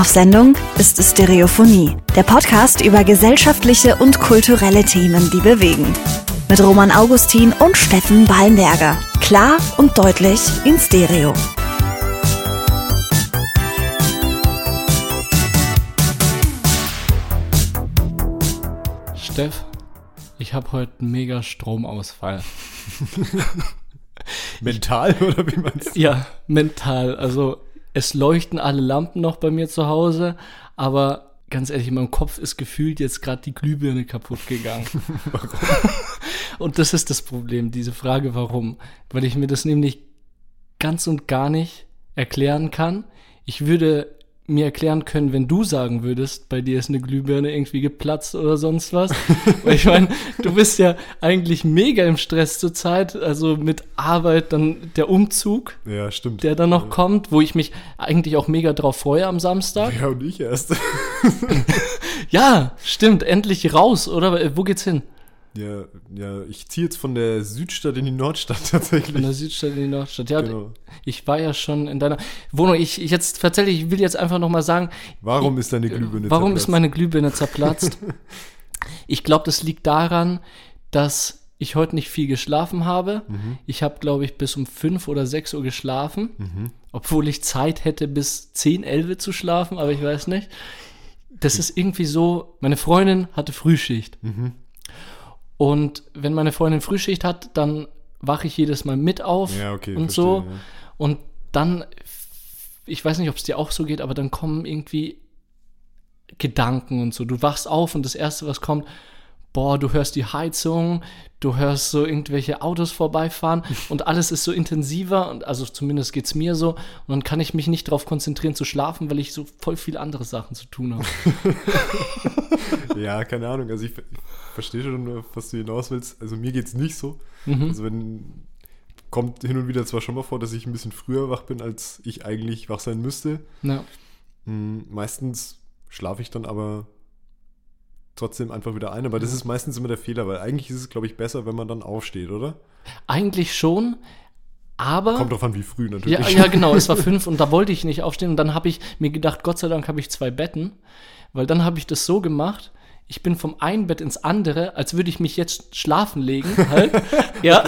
auf Sendung ist Stereophonie, der Podcast über gesellschaftliche und kulturelle Themen, die bewegen. Mit Roman Augustin und Steffen Ballenberger. Klar und deutlich in Stereo. Steff, ich habe heute einen mega Stromausfall. Mental oder wie meinst du? Ja, mental. Also es leuchten alle Lampen noch bei mir zu Hause, aber ganz ehrlich, in meinem Kopf ist gefühlt jetzt gerade die Glühbirne kaputt gegangen. warum? Und das ist das Problem, diese Frage, warum? Weil ich mir das nämlich ganz und gar nicht erklären kann. Ich würde mir erklären können, wenn du sagen würdest, bei dir ist eine Glühbirne irgendwie geplatzt oder sonst was. Weil ich meine, du bist ja eigentlich mega im Stress zurzeit, also mit Arbeit, dann der Umzug, Ja, stimmt. der dann noch kommt, wo ich mich eigentlich auch mega drauf freue am Samstag. ja, und ich erst. Ja, stimmt, endlich raus, oder? Wo geht's hin? Ja, ja, ich ziehe jetzt von der Südstadt in die Nordstadt tatsächlich. Von der Südstadt in die Nordstadt. Ja, Genau. ich war ja schon in deiner Wohnung. Ich, ich jetzt tatsächlich, ich will jetzt einfach nochmal sagen, Warum ist deine Glühbirne Warum ist zerplatzt? meine Glühbirne zerplatzt? ich glaube, das liegt daran, dass ich heute nicht viel geschlafen habe. Mhm. Ich habe, glaube ich, bis um 5 oder 6 Uhr geschlafen, obwohl ich Zeit hätte, bis 10, 11 Uhr zu schlafen, aber ich weiß nicht. Das ist irgendwie so, meine Freundin hatte Frühschicht. Mhm. Und wenn meine Freundin Frühschicht hat, dann wache ich jedes Mal mit auf Ja, okay, und verstehe, so. ja. Und dann, ich weiß nicht, ob es dir auch so geht, aber dann kommen irgendwie Gedanken und so. Du wachst auf und das Erste, was kommt, boah, du hörst die Heizung, du hörst so irgendwelche Autos vorbeifahren und alles ist so intensiver und also zumindest geht's mir so und dann kann ich mich nicht darauf konzentrieren zu schlafen, weil ich so voll viel andere Sachen zu tun habe. Ja, keine Ahnung. Also ich, ich verstehe schon, was du hinaus willst. Also mir geht's nicht so. Mhm. Also wenn kommt hin und wieder zwar schon mal vor, dass ich ein bisschen früher wach bin, als ich eigentlich wach sein müsste. Ja. Hm, meistens schlafe ich dann aber trotzdem einfach wieder ein. Aber das ist meistens immer der Fehler, weil eigentlich ist es, glaube ich, besser, wenn man dann aufsteht, oder? Eigentlich schon, aber Kommt drauf an, wie früh natürlich. Ja, ja, genau, es war fünf und da wollte ich nicht aufstehen. Und dann habe ich mir gedacht, Gott sei Dank habe ich zwei Betten, weil dann habe ich das so gemacht. Ich bin vom einen Bett ins andere, als würde ich mich jetzt schlafen legen, halt. ja.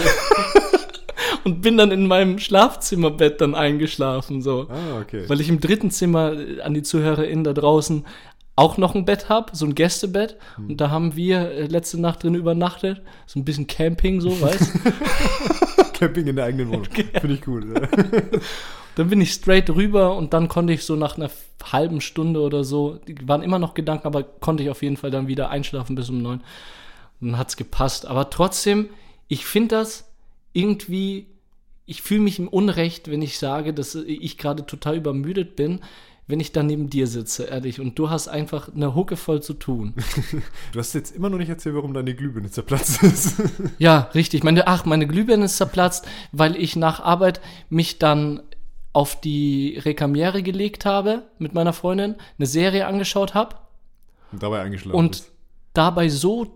und bin dann in meinem Schlafzimmerbett dann eingeschlafen, so. Ah, okay. Weil ich im dritten Zimmer an die ZuhörerInnen da draußen auch noch ein Bett habe, so ein Gästebett. Hm. Und da haben wir äh, letzte Nacht drin übernachtet. So ein bisschen Camping, so, weißt Camping in der eigenen Wohnung. Finde ich gut. Ja. Dann bin ich straight rüber und dann konnte ich so nach einer halben Stunde oder so, die waren immer noch Gedanken, aber konnte ich auf jeden Fall dann wieder einschlafen bis um neun. Und dann hat's gepasst. Aber trotzdem, ich finde das irgendwie, ich fühle mich im Unrecht, wenn ich sage, dass ich gerade total übermüdet bin, wenn ich da neben dir sitze, ehrlich. Und du hast einfach eine Hucke voll zu tun. Du hast jetzt immer noch nicht erzählt, warum deine Glühbirne zerplatzt ist. Ja, richtig. Meine, ach, meine Glühbirne ist zerplatzt, weil ich nach Arbeit mich dann auf die Rekamiere gelegt habe mit meiner Freundin, eine Serie angeschaut habe Und dabei eingeschlafen und bist. dabei so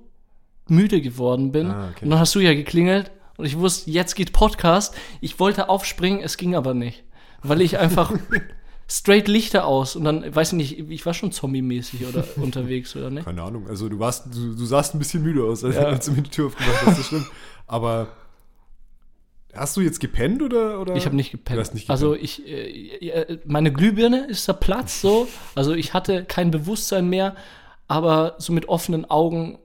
müde geworden bin. Ah, okay. Und dann hast du ja geklingelt und ich wusste, jetzt geht Podcast. Ich wollte aufspringen, es ging aber nicht, weil ich einfach straight Lichter aus und dann, weiß ich nicht, ich war schon zombie-mäßig oder unterwegs oder nicht. Keine Ahnung. Also du warst, du, du sahst ein bisschen müde aus, als, Ja. als du mir die Tür aufgemacht hast, das stimmt. Aber hast du jetzt gepennt oder? oder? Ich habe nicht gepennt. Du hast nicht Also ich, äh, äh, meine Glühbirne ist zerplatzt so. Also ich hatte kein Bewusstsein mehr, aber so mit offenen Augen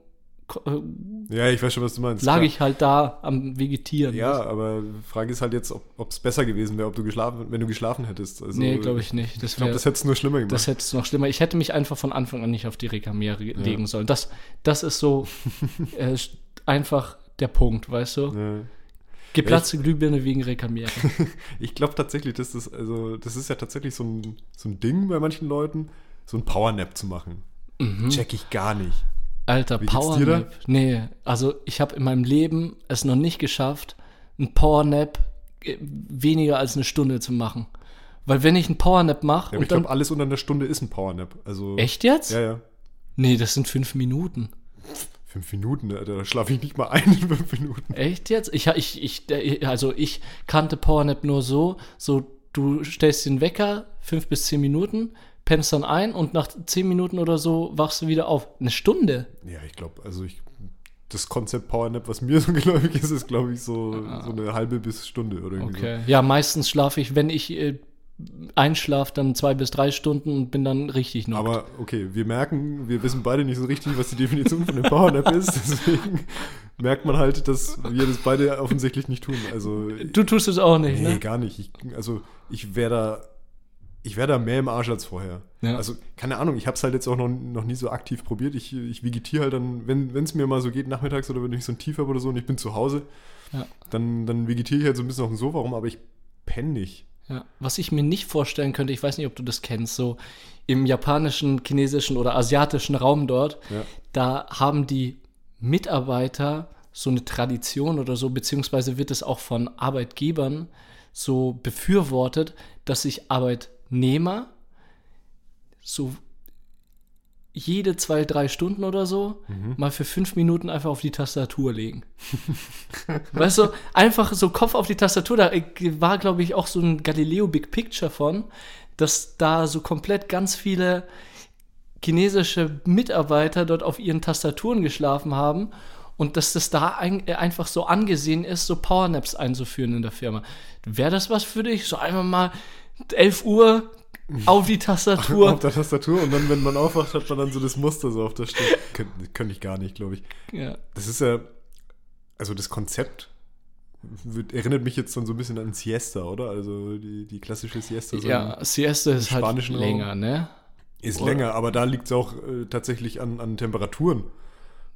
Ja, ich weiß schon, was du meinst. lag klar. ich halt da am Vegetieren. Ja, aber die Frage ist halt jetzt, ob es besser gewesen wäre, ob du geschlafen, wenn du geschlafen hättest. Also, nee, glaube ich nicht. Das, Ich glaube, das hätte es nur schlimmer gemacht. das hätte es noch schlimmer. Ich hätte mich einfach von Anfang an nicht auf die Rekamiere legen sollen. Das, das ist so äh, einfach der Punkt, weißt du? ja. Geplatzte Glühbirne wegen Rekamiere. Ich glaube tatsächlich, dass das, also, das ist ja tatsächlich so ein, so ein Ding bei manchen Leuten, so ein Powernap zu machen. Check ich gar nicht. Alter, Wie da? Powernap. Nee, also ich habe in meinem Leben es noch nicht geschafft, ein Powernap äh, weniger als eine Stunde zu machen. Weil wenn ich einen Powernap mache Ja, ich glaube, alles unter einer Stunde ist ein Powernap. Also, echt jetzt? Ja, ja. Nee, das sind fünf Minuten. Fünf Minuten, Alter, da schlafe ich nicht mal ein in fünf Minuten. Echt jetzt? Ich, ich, ich, äh, also ich kannte Powernap nur so, so du stellst den Wecker, fünf bis zehn Minuten, pennst dann ein und nach zehn Minuten oder so wachst du wieder auf. Eine Stunde. Ja, ich glaube, also ich, das Konzept Powernap, was mir so geläufig ist, ist, glaube ich, so, so eine halbe bis Stunde oder irgendwie Okay. Ja, meistens schlafe ich, wenn ich äh, einschlafe, dann zwei bis drei Stunden und bin dann richtig so. noch. Aber okay, wir merken, wir wissen beide nicht so richtig, was die Definition von dem Powernap ist. Deswegen merkt man halt, dass wir das beide offensichtlich nicht tun. Also Du tust es auch nicht, Nee, ne? gar nicht. Ich, also ich wäre da, ich wäre da mehr im Arsch als vorher. Ja. Also keine Ahnung, ich habe es halt jetzt auch noch, noch nie so aktiv probiert. Ich, ich vegetiere halt dann, wenn es mir mal so geht nachmittags oder wenn ich so ein Tief habe oder so und ich bin zu Hause, Ja. dann, dann vegetiere ich halt so ein bisschen auf dem Sofa rum, aber ich penne nicht. Ja. Was ich mir nicht vorstellen könnte, ich weiß nicht, ob du das kennst, so im japanischen, chinesischen oder asiatischen Raum dort, da haben die Mitarbeiter so eine Tradition oder so, beziehungsweise wird es auch von Arbeitgebern so befürwortet, dass sich Arbeitnehmer so jede zwei, drei Stunden oder so mal für fünf Minuten einfach auf die Tastatur legen. weißt du, einfach so Kopf auf die Tastatur. Da war, glaube ich, auch so ein Galileo Big Picture von, dass da so komplett ganz viele chinesische Mitarbeiter dort auf ihren Tastaturen geschlafen haben und dass das da ein, äh, einfach so angesehen ist, so Powernaps einzuführen in der Firma. Wäre das was für dich? So einfach mal 11 Uhr auf die Tastatur. Auf der Tastatur und dann, wenn man aufwacht, hat man dann so das Muster so auf der Stirn. Könnte könnt ich gar nicht, glaube ich. ja. Das ist ja, also das Konzept wird, erinnert mich jetzt dann so ein bisschen an Siesta, oder? Also die, die klassische Siesta. so ja, Siesta ist halt spanischen Raum. länger, ne? Ist Oder? länger, aber da liegt es auch äh, tatsächlich an, an Temperaturen.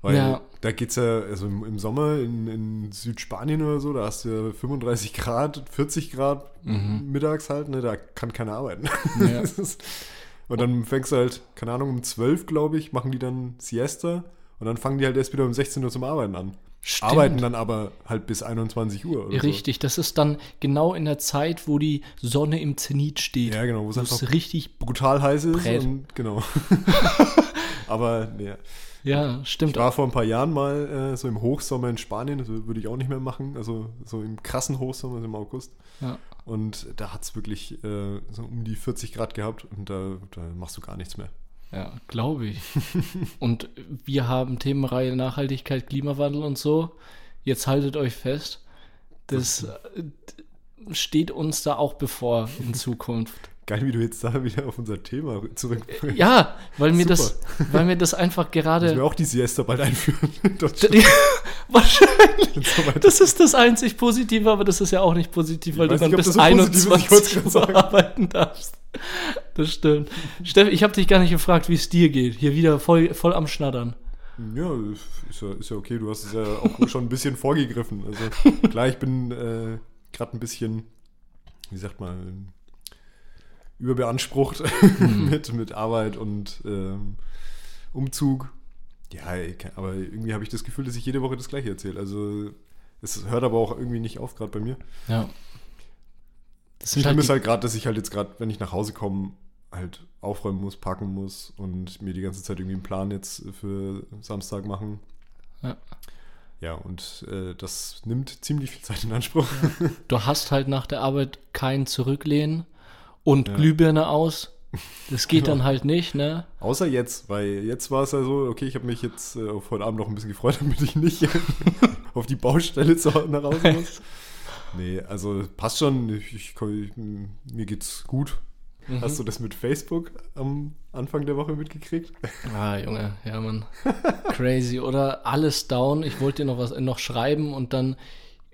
Weil Ja. da geht es ja, also im, Sommer in, in Südspanien oder so, da hast du ja 35 Grad, 40 Grad mittags halt, ne, da kann keiner arbeiten. Mhm. Ja. Ist- und dann fängst du halt, keine Ahnung, um 12, glaube ich, machen die dann Siesta und dann fangen die halt erst wieder um 16 Uhr zum Arbeiten an. Stimmt. Arbeiten dann aber halt bis 21 Uhr oder Richtig, das ist dann genau in der Zeit, wo die Sonne im Zenit steht. Ja, genau, wo es richtig. so. Brutal heiß ist und genau. aber nee, Ja, stimmt. Ich war vor ein paar Jahren mal äh, so im Hochsommer in Spanien, das würde ich auch nicht mehr machen, also so im krassen Hochsommer also im August. Ja. Und da hat es wirklich äh, so um die 40 Grad gehabt und da, da machst du gar nichts mehr. Ja, glaube ich. und wir haben Themenreihe Nachhaltigkeit, Klimawandel und so. Jetzt haltet euch fest. Das äh, steht uns da auch bevor in Zukunft. Geil, wie du jetzt da wieder auf unser Thema zurück. Ja, weil mir, Super. das, weil mir das einfach Müssen wir gerade. auch die Siesta bald einführen. Wahrscheinlich. Das ist das einzig Positive, aber das ist ja auch nicht positiv, weil Ich du dann nicht, bis das so positiv ist, ich wollt's 21 gerade Uhr arbeiten darfst. Das stimmt. Steff, ich habe dich gar nicht gefragt, wie es dir geht. Hier wieder voll, voll am Schnattern. Ja, ist ja, ist ja okay, du hast es ja auch schon ein bisschen vorgegriffen. Also klar, ich bin äh, gerade ein bisschen, wie sagt man, überbeansprucht mit, mit Arbeit und ähm, Umzug. Ja, aber irgendwie habe ich das Gefühl, dass ich jede Woche das gleiche erzähle. Also es hört aber auch irgendwie nicht auf, gerade bei mir. Ja. Das Schlimm halt ist halt gerade, dass ich halt jetzt gerade, wenn ich nach Hause komme, halt aufräumen muss, packen muss und mir die ganze Zeit irgendwie einen Plan jetzt für Samstag machen. Ja. Ja, und äh, das nimmt ziemlich viel Zeit in Anspruch. du hast halt nach der Arbeit kein Zurücklehnen und Ja. Glühbirne aus. Das geht dann halt nicht, ne? Außer jetzt, weil jetzt war es ja so, okay, ich habe mich jetzt äh, auf heute Abend noch ein bisschen gefreut, damit ich nicht auf die Baustelle zu, nach Hause muss. Nee, also passt schon. Ich, ich, ich, mir geht's gut. Mhm. Hast du das mit Facebook am Anfang der Woche mitgekriegt? Ah, Junge, ja, Mann. Crazy, oder? Alles down. Ich wollte dir noch was noch schreiben und dann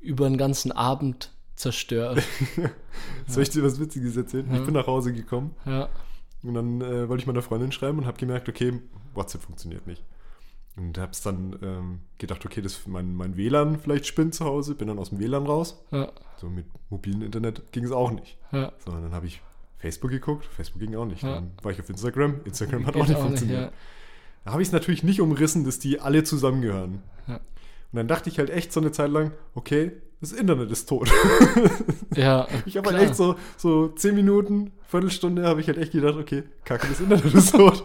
über den ganzen Abend zerstört. Soll ich dir was Witziges erzählen? Ich bin nach Hause gekommen Ja. und dann äh, wollte ich meiner Freundin schreiben und habe gemerkt, okay, WhatsApp funktioniert nicht. Und hab's dann ähm, gedacht, okay, das mein, mein WLAN vielleicht spinnt zu Hause, bin dann aus dem WLAN raus. Ja. So mit mobilem Internet ging es auch nicht. Ja. So, und dann habe ich Facebook geguckt, Facebook ging auch nicht. Ja. Dann war ich auf Instagram, Instagram hat Geht auch nicht funktioniert. ja. Da habe ich es natürlich nicht umrissen, dass die alle zusammengehören. Ja. Und dann dachte ich halt echt so eine Zeit lang, okay, das Internet ist tot. Ja, Ich habe halt echt so, so zehn Minuten, Viertelstunde habe ich halt echt gedacht, okay, kacke, das Internet ist tot.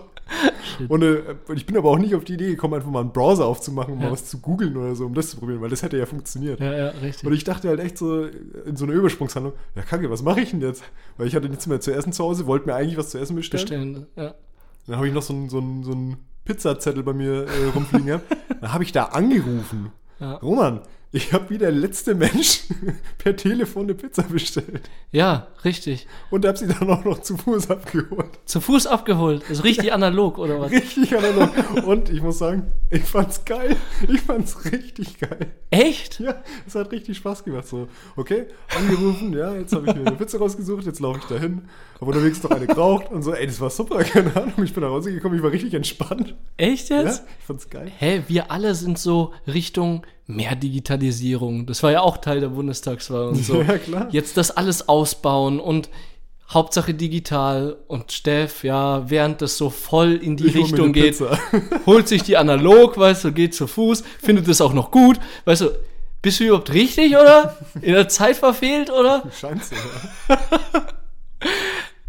Und äh, ich bin aber auch nicht auf die Idee gekommen, einfach mal einen Browser aufzumachen, um Ja. mal was zu googeln oder so, um das zu probieren, weil das hätte ja funktioniert. Ja, ja, richtig. Und ich dachte halt echt so in so einer Übersprungshandlung, ja kacke, was mache ich denn jetzt? Weil ich hatte nichts mehr zu essen zu Hause, wollte mir eigentlich was zu essen bestellen. bestellen. Ja. Dann habe ich noch so einen so so einen Pizzazettel bei mir äh, rumfliegen gehabt. Dann habe ich da angerufen. Ja. Roman, ich habe wie der letzte Mensch per Telefon eine Pizza bestellt. ja, richtig. Und habe sie dann auch noch zu Fuß abgeholt. Zu Fuß abgeholt. Also richtig analog, oder was? Richtig analog. Und ich muss sagen, ich fand's geil. Ich fand's richtig geil. Echt? Ja, es hat richtig Spaß gemacht. So, okay, angerufen, ja, jetzt habe ich mir eine Pizza rausgesucht, jetzt laufe ich dahin. Habe unterwegs noch eine geraucht und so, ey, das war super, keine Ahnung. Ich bin nach Hause gekommen, ich war richtig entspannt. Echt Ja, jetzt? ich fand's geil. Hä, wir alle sind so Richtung mehr Digitalisierung. Das war ja auch Teil der Bundestagswahl und so. Ja, klar. Jetzt das alles ausbauen und Hauptsache digital und Steff, ja, während das so voll in die Ich Richtung geht, holt sich die analog, weißt du, geht zu Fuß, findet es auch noch gut, weißt du, bist du überhaupt richtig, oder? In der Zeit verfehlt, oder? Scheint so, ja.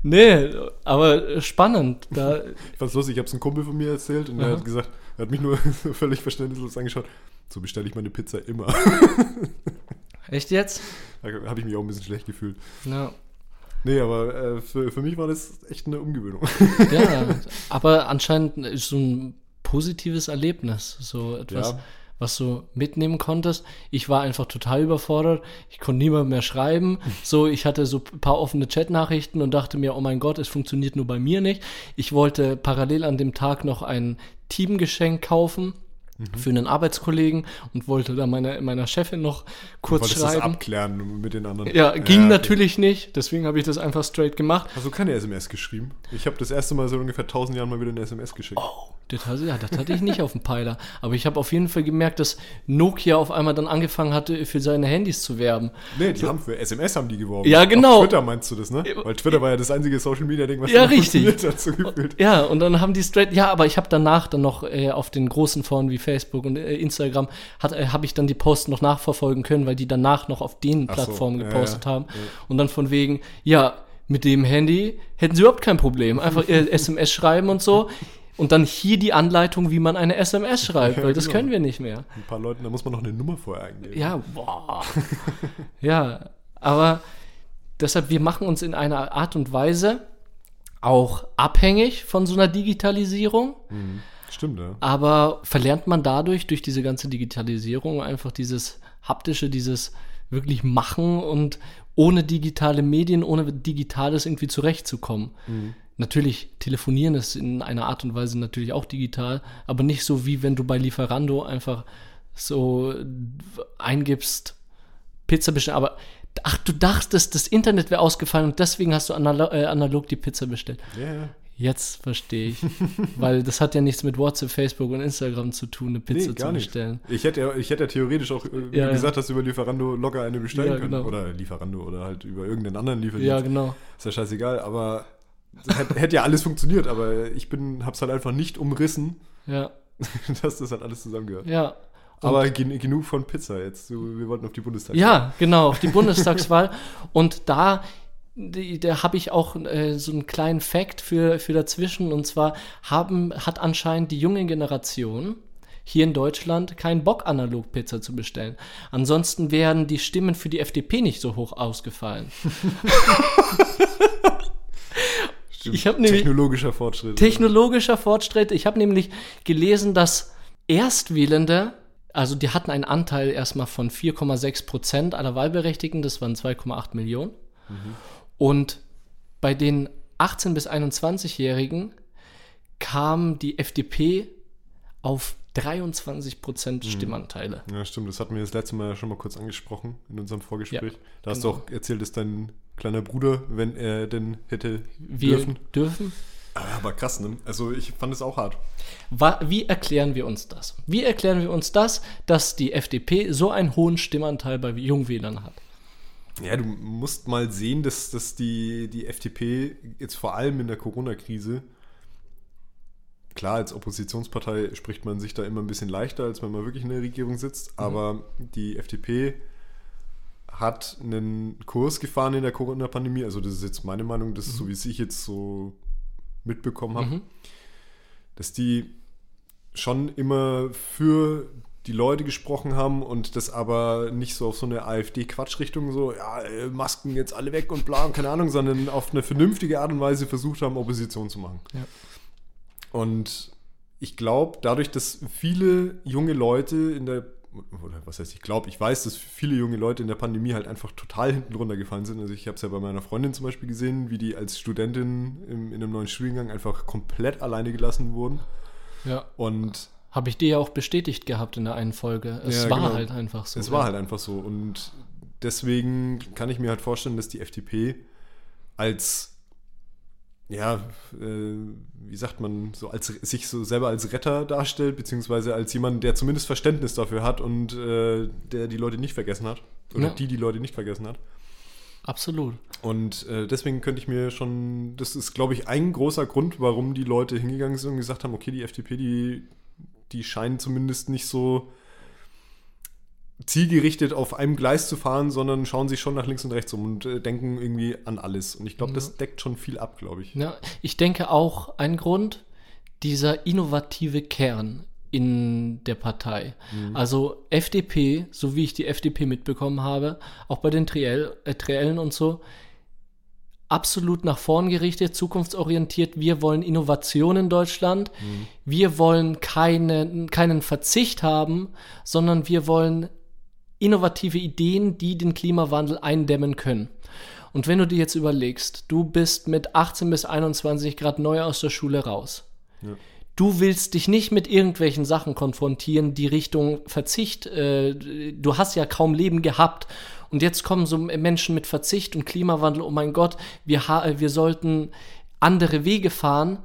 Nee, aber spannend. Da, Ich fand's lustig, ich hab's einem Kumpel von mir erzählt und er hat gesagt, er hat mich nur völlig verständnislos angeschaut. So bestelle ich meine Pizza immer. echt jetzt? Da habe ich mich auch ein bisschen schlecht gefühlt. Ja. Nee, aber äh, für, für mich war das echt eine Umgewöhnung. Ja, aber anscheinend ist so ein positives Erlebnis, so etwas, Ja. Was du mitnehmen konntest. Ich war einfach total überfordert. Ich konnte niemand mehr schreiben. So, ich hatte so ein paar offene Chatnachrichten und dachte mir, oh mein Gott, es funktioniert nur bei mir nicht. Ich wollte parallel an dem Tag noch ein Teamgeschenk kaufen. Mhm. Für einen Arbeitskollegen und wollte da meiner, meiner Chefin noch kurz Wolltest das schreiben. abklären mit den anderen. Ja, ging okay. natürlich nicht, deswegen habe ich das einfach straight gemacht. Hast du keine SMS geschrieben? Ich habe das erste Mal seit ungefähr 1000 Jahren mal wieder eine SMS geschickt. Oh, das, hatte- ja, das hatte ich nicht auf dem Peiler. Aber ich habe auf jeden Fall gemerkt, dass Nokia auf einmal dann angefangen hatte, für seine Handys zu werben. Nee, die haben für SMS haben die geworben. Ja, genau. Auf Twitter meinst du das, ne? Weil Twitter war ja das einzige Social Media Ding, was Ja, richtig. funktioniert hat, so gefühlt. Ja, und dann haben die straight, ja, aber ich habe danach dann noch äh, auf den großen Foren wie Facebook und äh, Instagram, äh, habe ich dann die Posts noch nachverfolgen können, weil die danach noch auf den Ach so, Plattformen ja, gepostet ja, haben. Und dann von wegen, ja, mit dem Handy hätten sie überhaupt kein Problem. Einfach SMS schreiben und so. Und dann hier die Anleitung, wie man eine SMS schreibt, Ja, weil das genau. können wir nicht mehr. Ein paar Leuten, da muss man noch eine Nummer vorher eingeben. Ja, boah. ja, aber deshalb, wir machen uns in einer Art und Weise auch abhängig von so einer Digitalisierung, Stimmt, ja. aber verlernt man dadurch, durch diese ganze Digitalisierung, einfach dieses haptische, dieses wirklich machen und ohne digitale Medien, ohne Digitales irgendwie zurechtzukommen. Natürlich, telefonieren ist in einer Art und Weise natürlich auch digital, aber nicht so wie wenn du bei Lieferando einfach so eingibst, Pizza bestellen, aber ach, du dachtest, das Internet wäre ausgefallen und deswegen hast du analo äh, analog die Pizza bestellt. Ja, ja. Jetzt verstehe ich. Weil das hat ja nichts mit WhatsApp, Facebook und Instagram zu tun, eine Pizza Nee, zu gar nicht. bestellen. Ich hätte, ja- ich hätte ja theoretisch auch, äh, wie Ja, gesagt hast, über Lieferando locker eine bestellen Ja, können. genau. Oder Lieferando oder halt über irgendeinen anderen Lieferdienst. Ja, genau. Ist ja scheißegal, aber hätte, hätte ja alles funktioniert, aber ich bin, hab's halt einfach nicht umrissen, Ja, dass das halt alles zusammengehört. ja. aber gen genug von Pizza jetzt. Wir wollten auf die Bundestag. Ja, genau, auf die Bundestagswahl. Und da, die, da habe ich auch äh, so einen kleinen Fact für, für dazwischen. Und zwar haben, hat anscheinend die junge Generation hier in Deutschland keinen Bock, analog Pizza zu bestellen. Ansonsten wären die Stimmen für die FDP nicht so hoch ausgefallen. Ich nämlich- Technologischer Fortschritt. Technologischer Fortschritt. Ich habe nämlich gelesen, dass Erstwählende, also die hatten einen Anteil erstmal von 4,6 Prozent aller Wahlberechtigten, das waren 2,8 Millionen. Und bei den 18- bis 21-Jährigen kam die FDP auf 23 Prozent Stimmanteile. Ja, stimmt. Das hatten wir das letzte Mal schon mal kurz angesprochen in unserem Vorgespräch. Ja, da hast genau. du auch erzählt, dass dein kleiner Bruder, wenn er denn hätte Wir dürfen. dürfen. Ah, Aber krass, ne? Also ich fand es auch hart. Wie erklären wir uns das? Wie erklären wir uns das, dass die FDP so einen hohen Stimmanteil bei Jungwählern hat? Ja, du musst mal sehen, dass, dass die, die FDP jetzt vor allem in der Corona-Krise, klar, als Oppositionspartei spricht man sich da immer ein bisschen leichter, als wenn man wirklich in der Regierung sitzt, aber die FDP hat einen Kurs gefahren in der Corona-Pandemie, also das ist jetzt meine Meinung, das ist so, wie es ich jetzt so mitbekommen habe, Mhm. dass die schon immer für die Leute gesprochen haben und das aber nicht so auf so eine AfD-Quatschrichtung, so, ja, äh, Masken jetzt alle weg und bla und keine Ahnung, sondern auf eine vernünftige Art und Weise versucht haben, Opposition zu machen. Ja. Und ich glaube, dadurch, dass viele junge Leute in der, oder was heißt ich glaube, ich weiß, dass viele junge Leute in der Pandemie halt einfach total hinten runtergefallen sind. Also ich habe es ja bei meiner Freundin zum Beispiel gesehen, wie die als Studentin im, in einem neuen Studiengang einfach komplett alleine gelassen wurden. Ja. Und Habe ich dir ja auch bestätigt gehabt in der einen Folge. Es Ja, war genau. halt einfach so. Es ja. war halt einfach so. Und deswegen kann ich mir halt vorstellen, dass die FDP als, ja, äh, wie sagt man, so als sich so selber als Retter darstellt, beziehungsweise als jemand, der zumindest Verständnis dafür hat und äh, der die Leute nicht vergessen hat. Oder Ja. die die Leute nicht vergessen hat. Absolut. Und äh, deswegen könnte ich mir schon, das ist, glaube ich, ein großer Grund, warum die Leute hingegangen sind und gesagt haben, okay, die FDP, die, die scheinen zumindest nicht so zielgerichtet auf einem Gleis zu fahren, sondern schauen sich schon nach links und rechts um und äh, denken irgendwie an alles. Und ich glaube, das deckt schon viel ab, glaube ich. Ja, ich denke auch ein Grund, dieser innovative Kern in der Partei. Also FDP, so wie ich die FDP mitbekommen habe, auch bei den Triell, äh, Triellen und so, absolut nach vorn gerichtet, zukunftsorientiert. Wir wollen Innovation in Deutschland. Wir wollen keine, keinen Verzicht haben, sondern wir wollen innovative Ideen, die den Klimawandel eindämmen können. Und wenn du dir jetzt überlegst, du bist mit 18 bis 21 Grad neu aus der Schule raus. Du willst dich nicht mit irgendwelchen Sachen konfrontieren, die Richtung Verzicht, äh, du hast ja kaum Leben gehabt. Und jetzt kommen so Menschen mit Verzicht und Klimawandel, oh mein Gott, wir, ha wir sollten andere Wege fahren.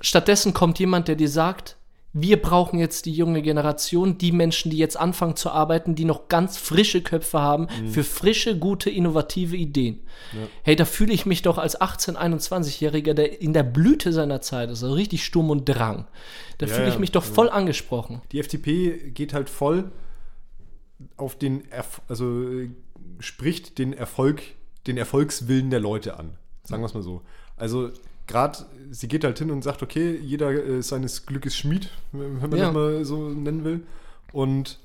Stattdessen kommt jemand, der dir sagt, wir brauchen jetzt die junge Generation, die Menschen, die jetzt anfangen zu arbeiten, die noch ganz frische Köpfe haben für frische, gute, innovative Ideen. Hey, da fühle ich mich doch als 18-, 21-Jähriger, der in der Blüte seiner Zeit ist, also richtig Sturm und Drang. Da Ja, fühle ich ja, mich doch voll angesprochen. Die FDP geht halt voll auf den, Erf also äh, spricht den Erfolg, den Erfolgswillen der Leute an. Sagen wir es mal so. Also gerade, sie geht halt hin und sagt, okay, jeder äh, seines Glückes Schmied, wenn man Ja. das mal so nennen will. Und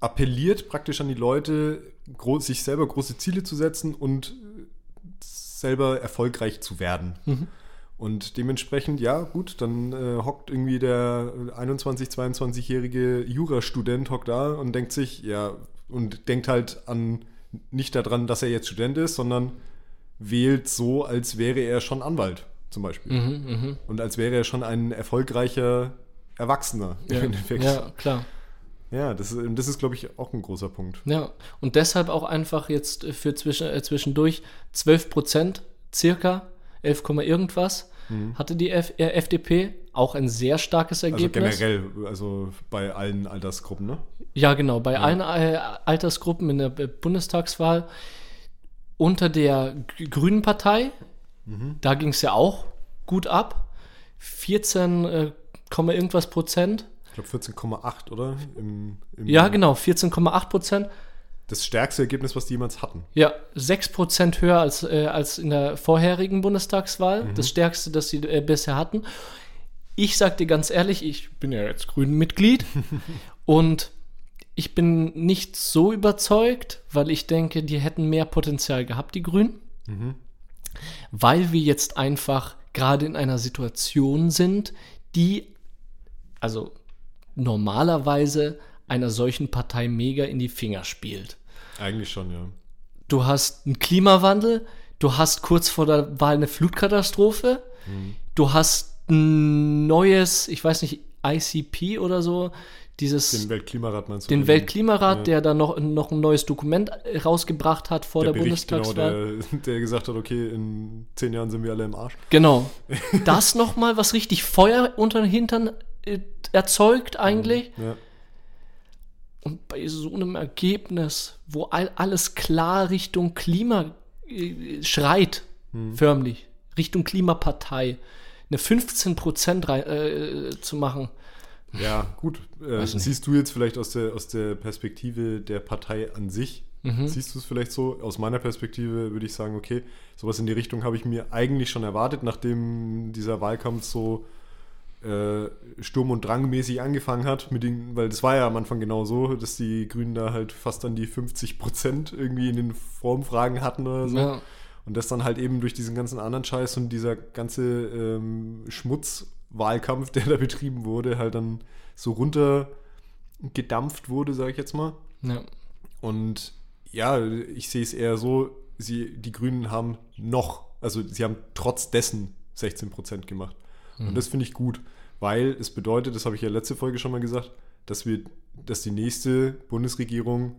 appelliert praktisch an die Leute, gro- sich selber große Ziele zu setzen und selber erfolgreich zu werden. Und dementsprechend, ja, gut, dann äh, hockt irgendwie der 21-, 22-jährige Jurastudent hockt da und denkt sich, ja, und denkt halt an nicht daran, dass er jetzt Student ist, sondern wählt so, als wäre er schon Anwalt, zum Beispiel. Mhm, Und als wäre er schon ein erfolgreicher Erwachsener im Ja, Endeffekt. ja klar. Ja, das ist, das ist, glaube ich, auch ein großer Punkt. Ja, und deshalb auch einfach jetzt äh, für zwischen, äh, zwischendurch 12 Prozent, circa 11, Komma irgendwas, hatte die F äh, FDP. Auch ein sehr starkes Also Ergebnis. generell, also bei allen Altersgruppen, ne? Ja, genau. Bei allen äh, Altersgruppen in der Bundestagswahl unter der Grünen Partei, da ging es ja auch gut ab. 14, äh, Komma irgendwas Prozent. Ich glaube 14,8, oder? Im, im, Ja, genau, 14,8 Prozent. Das stärkste Ergebnis, was die jemals hatten. Ja, 6% höher als, äh, als in der vorherigen Bundestagswahl. Das stärkste, das sie äh, bisher hatten. Ich sag dir ganz ehrlich, ich bin ja jetzt Grünen-Mitglied und ich bin nicht so überzeugt, weil ich denke, die hätten mehr Potenzial gehabt, die Grünen. Weil wir jetzt einfach gerade in einer Situation sind, die, also normalerweise einer solchen Partei mega in die Finger spielt. Eigentlich schon, ja. Du hast einen Klimawandel, du hast kurz vor der Wahl eine Flutkatastrophe, du hast ein neues, ich weiß nicht, ICP oder so, dieses, Den den, Weltklimarat meinst du? Weltklimarat, Ja. der da noch, noch ein neues Dokument äh, rausgebracht hat vor der, der, Bericht, genau, Bundestagswahl. der, der gesagt hat, okay, in zehn Jahren sind wir alle im Arsch. Genau. Das nochmal, was richtig Feuer unter den Hintern äh, erzeugt eigentlich. Ja. Und bei so einem Ergebnis, wo all, alles klar Richtung Klima äh, schreit, förmlich, Richtung Klimapartei, eine 15% rein, äh, zu machen. Ja, gut. Äh, siehst du jetzt vielleicht aus der, aus der Perspektive der Partei an sich? Mhm. Siehst du es vielleicht so? Aus meiner Perspektive würde ich sagen, okay, sowas in die Richtung habe ich mir eigentlich schon erwartet, nachdem dieser Wahlkampf so äh, Sturm- und Drangmäßig angefangen hat, mit den, weil das war ja am Anfang genau so, dass die Grünen da halt fast an die 50 Prozent irgendwie in den Formfragen hatten oder so. Ja. Und das dann halt eben durch diesen ganzen anderen Scheiß und dieser ganze ähm, Schmutzwahlkampf, der da betrieben wurde, halt dann so runtergedampft wurde, sage ich jetzt mal. Ja. Und ja, ich sehe es eher so, sie, die Grünen haben noch, also sie haben trotz dessen 16 Prozent gemacht. Und das finde ich gut, weil es bedeutet, das habe ich ja letzte Folge schon mal gesagt, dass wir, dass die nächste Bundesregierung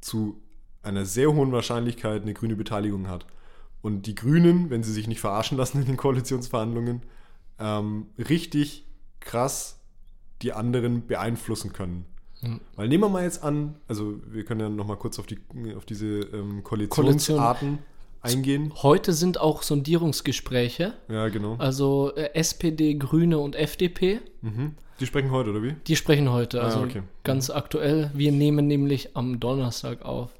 zu einer sehr hohen Wahrscheinlichkeit eine grüne Beteiligung hat. Und die Grünen, wenn sie sich nicht verarschen lassen in den Koalitionsverhandlungen, ähm, richtig krass die anderen beeinflussen können. Weil nehmen wir mal jetzt an, also wir können ja noch mal kurz auf, die, auf diese ähm, Koalitionsarten eingehen. Heute sind auch Sondierungsgespräche, Ja, genau. also äh, SPD, Grüne und FDP. Mhm. Die sprechen heute, oder wie? Die sprechen heute, Ah, also okay. ganz aktuell. Wir nehmen nämlich am Donnerstag auf.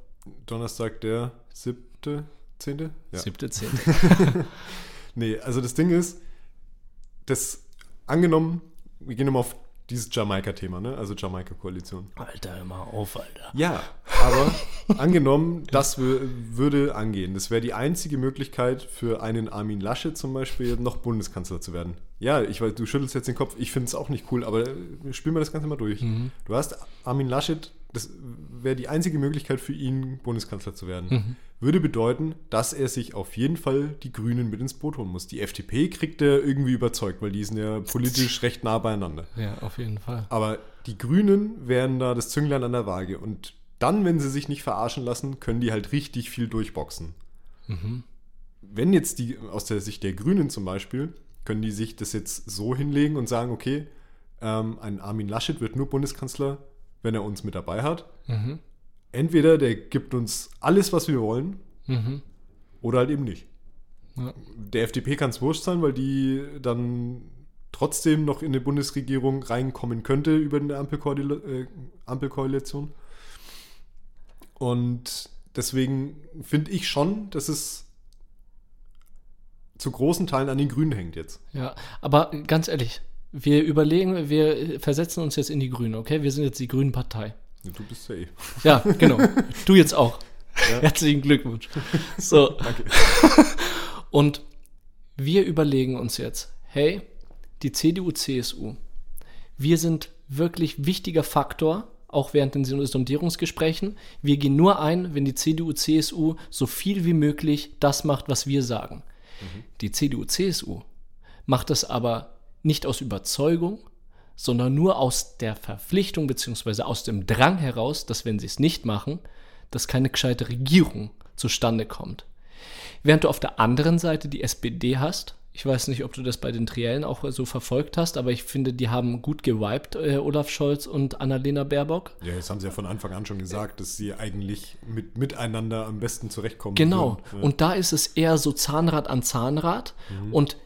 Donnerstag, der siebte, zehnte? Ja. Siebte, zehnte. Nee, also das Ding ist, das angenommen, wir gehen nochmal auf dieses Jamaika-Thema, ne? Also Jamaika-Koalition. Alter, mal auf, Alter. Ja, aber angenommen, das wür- würde angehen. Das wäre die einzige Möglichkeit für einen Armin Laschet zum Beispiel, noch Bundeskanzler zu werden. Ja, ich weiß, du schüttelst jetzt den Kopf, ich finde es auch nicht cool, aber äh, spielen wir das Ganze mal durch. Du hast Armin Laschet, das wäre die einzige Möglichkeit für ihn, Bundeskanzler zu werden. Würde bedeuten, dass er sich auf jeden Fall die Grünen mit ins Boot holen muss. Die FDP kriegt er irgendwie überzeugt, weil die sind ja politisch recht nah beieinander. Ja, auf jeden Fall. Aber die Grünen wären da das Zünglein an der Waage. Und dann, wenn sie sich nicht verarschen lassen, können die halt richtig viel durchboxen. Wenn jetzt die, aus der Sicht der Grünen zum Beispiel, können die sich das jetzt so hinlegen und sagen, okay, ähm, ein Armin Laschet wird nur Bundeskanzler, wenn er uns mit dabei hat. Entweder der gibt uns alles, was wir wollen, Mhm. oder halt eben nicht. Ja. Der FDP kann es wurscht sein, weil die dann trotzdem noch in eine Bundesregierung reinkommen könnte über eine Ampelkoalil äh, Ampelkoalition. Und deswegen finde ich schon, dass es zu großen Teilen an den Grünen hängt jetzt. Ja, aber ganz ehrlich, wir überlegen, wir versetzen uns jetzt in die Grünen, okay? Wir sind jetzt die Grünen Partei. Du bist ja eh. Ja, genau. du jetzt auch. Herzlichen Glückwunsch. So. Danke. Und wir überlegen uns jetzt, hey, die CDU, CSU, wir sind wirklich wichtiger Faktor, auch während den Sondierungsgesprächen. Wir gehen nur ein, wenn die CDU, CSU so viel wie möglich das macht, was wir sagen. Die CDU, CSU macht das aber nicht aus Überzeugung, sondern nur aus der Verpflichtung bzw. aus dem Drang heraus, dass wenn sie es nicht machen, dass keine gescheite Regierung zustande kommt. Während du auf der anderen Seite die SPD hast, ich weiß nicht, ob du das bei den Triellen auch so verfolgt hast, aber ich finde, die haben gut gewiped, äh, Olaf Scholz und Annalena Baerbock. Ja, das haben sie ja von Anfang an schon gesagt, dass sie eigentlich mit, miteinander am besten zurechtkommen. Genau. Ja. Und da ist es eher so Zahnrad an Zahnrad. Und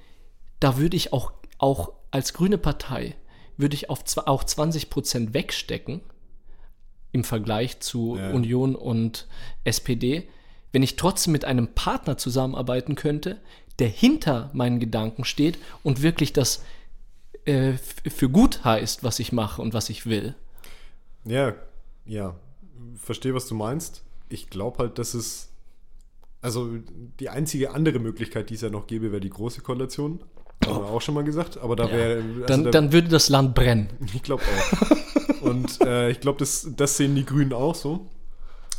da würde ich auch, auch als grüne Partei, würde ich auf auch 20 Prozent wegstecken im Vergleich zu Ja. Union und SPD, wenn ich trotzdem mit einem Partner zusammenarbeiten könnte, der hinter meinen Gedanken steht und wirklich das äh, für gut heißt, was ich mache und was ich will. Ja, ja. Verstehe, was du meinst. Ich glaube halt, dass es. Also die einzige andere Möglichkeit, die es ja noch gäbe, wäre die große Koalition. Haben wir auch schon mal gesagt. Aber da wäre. also Dann, da- dann würde das Land brennen. Ich glaube auch. Und äh, ich glaube, das, das sehen die Grünen auch so.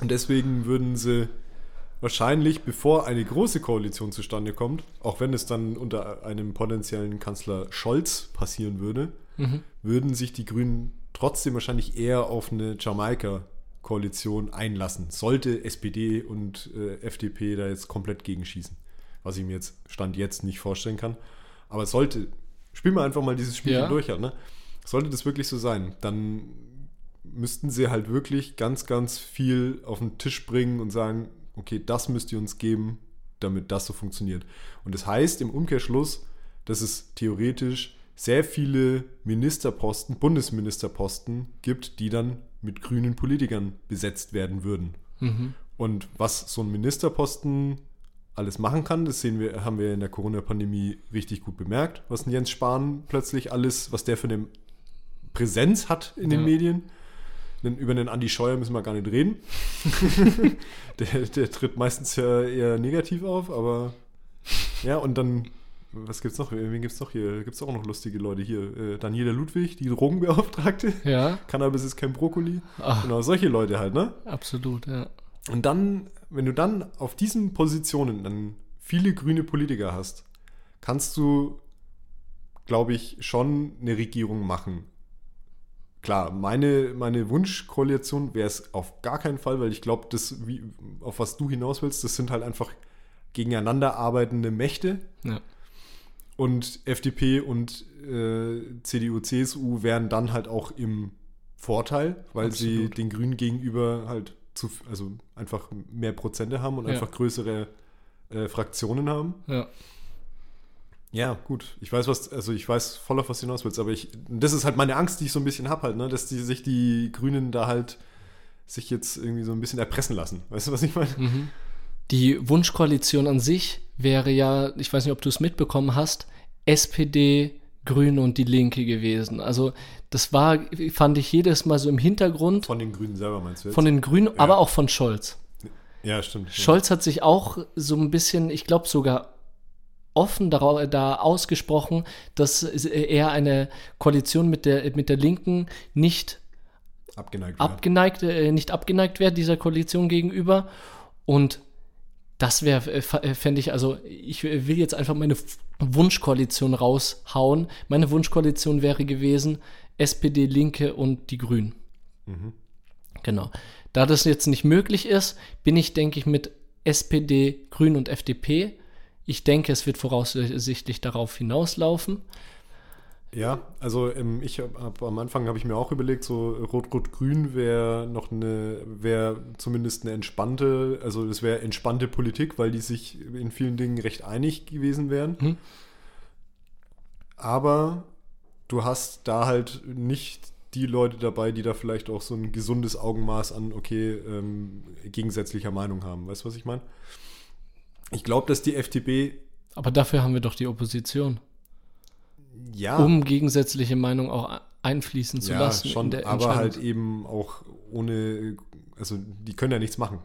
Und deswegen würden sie wahrscheinlich, bevor eine große Koalition zustande kommt, auch wenn es dann unter einem potenziellen Kanzler Scholz passieren würde, würden sich die Grünen trotzdem wahrscheinlich eher auf eine Jamaika-Koalition einlassen. Sollte SPD und äh, FDP da jetzt komplett gegenschießen. Was ich mir jetzt Stand jetzt nicht vorstellen kann. Aber sollte, spielen wir einfach mal dieses Spiel Ja. durch, ne? Sollte das wirklich so sein, dann müssten sie halt wirklich ganz, ganz viel auf den Tisch bringen und sagen, okay, das müsst ihr uns geben, damit das so funktioniert. Und das heißt im Umkehrschluss, dass es theoretisch sehr viele Ministerposten, Bundesministerposten gibt, die dann mit grünen Politikern besetzt werden würden. Und was so ein Ministerposten alles machen kann. Das sehen wir, haben wir in der Corona-Pandemie richtig gut bemerkt, was Jens Spahn plötzlich alles, was der für eine Präsenz hat in den Ja. Medien. Über den Andi Scheuer müssen wir gar nicht reden. der, der tritt meistens ja eher negativ auf, aber ja, und dann, was gibt's noch? Wen gibt's noch hier? Gibt's auch noch lustige Leute hier. Äh, Daniela Ludwig, die Drogenbeauftragte. Ja, Cannabis ist kein Brokkoli. Ach. Genau, solche Leute halt, ne? absolut, ja. Und dann, wenn du dann auf diesen Positionen dann viele grüne Politiker hast, kannst du, glaube ich, schon eine Regierung machen. Klar, meine, meine Wunschkoalition wäre es auf gar keinen Fall, weil ich glaube, das, wie, auf was du hinaus willst, das sind halt einfach gegeneinander arbeitende Mächte. ja. Und FDP und äh, CDU, CSU wären dann halt auch im Vorteil, weil sie Absolut. den Grünen gegenüber halt zu, also einfach mehr Prozente haben und Ja. einfach größere äh, Fraktionen haben. ja. Ja, gut. Ich weiß, was, also ich weiß voll auf was du hinaus willst, aber ich, das ist halt meine Angst, die ich so ein bisschen habe halt, ne, dass die sich die Grünen da halt sich jetzt irgendwie so ein bisschen erpressen lassen. Weißt du, was ich meine? Mhm. Die Wunschkoalition an sich wäre ja, ich weiß nicht, ob du es mitbekommen hast, SPD, Grüne und die Linke gewesen. Also das war, fand ich jedes Mal so im Hintergrund Von den Grünen selber meinst du jetzt? von den Grünen, aber auch von Scholz. ja, stimmt. Scholz hat sich auch so ein bisschen, ich glaube sogar offen darauf, da ausgesprochen, dass er eine Koalition mit der, mit der Linken nicht. Abgeneigt. abgeneigt, äh, nicht abgeneigt wäre dieser Koalition gegenüber. Und das wäre, äh, äh, fände ich, also ich will jetzt einfach meine Wunschkoalition raushauen. Meine Wunschkoalition wäre gewesen SPD, Linke und die Grünen. Genau. Da das jetzt nicht möglich ist, bin ich, denke ich, mit SPD, Grünen und FDP. Ich denke, es wird voraussichtlich darauf hinauslaufen. Ja, also ähm, ich habe hab, am Anfang habe ich mir auch überlegt, so Rot-Rot-Grün wäre noch eine, wäre zumindest eine entspannte, also das wäre entspannte Politik, weil die sich in vielen Dingen recht einig gewesen wären. Mhm. Aber du hast da halt nicht die Leute dabei, die da vielleicht auch so ein gesundes Augenmaß an, okay, ähm, gegensätzlicher Meinung haben. Weißt du, was ich meine? Ich glaube, dass die FDP, Aber dafür haben wir doch die Opposition, ja, um gegensätzliche Meinung auch einfließen zu ja, lassen. schon, aber halt eben auch ohne, also die können ja nichts machen.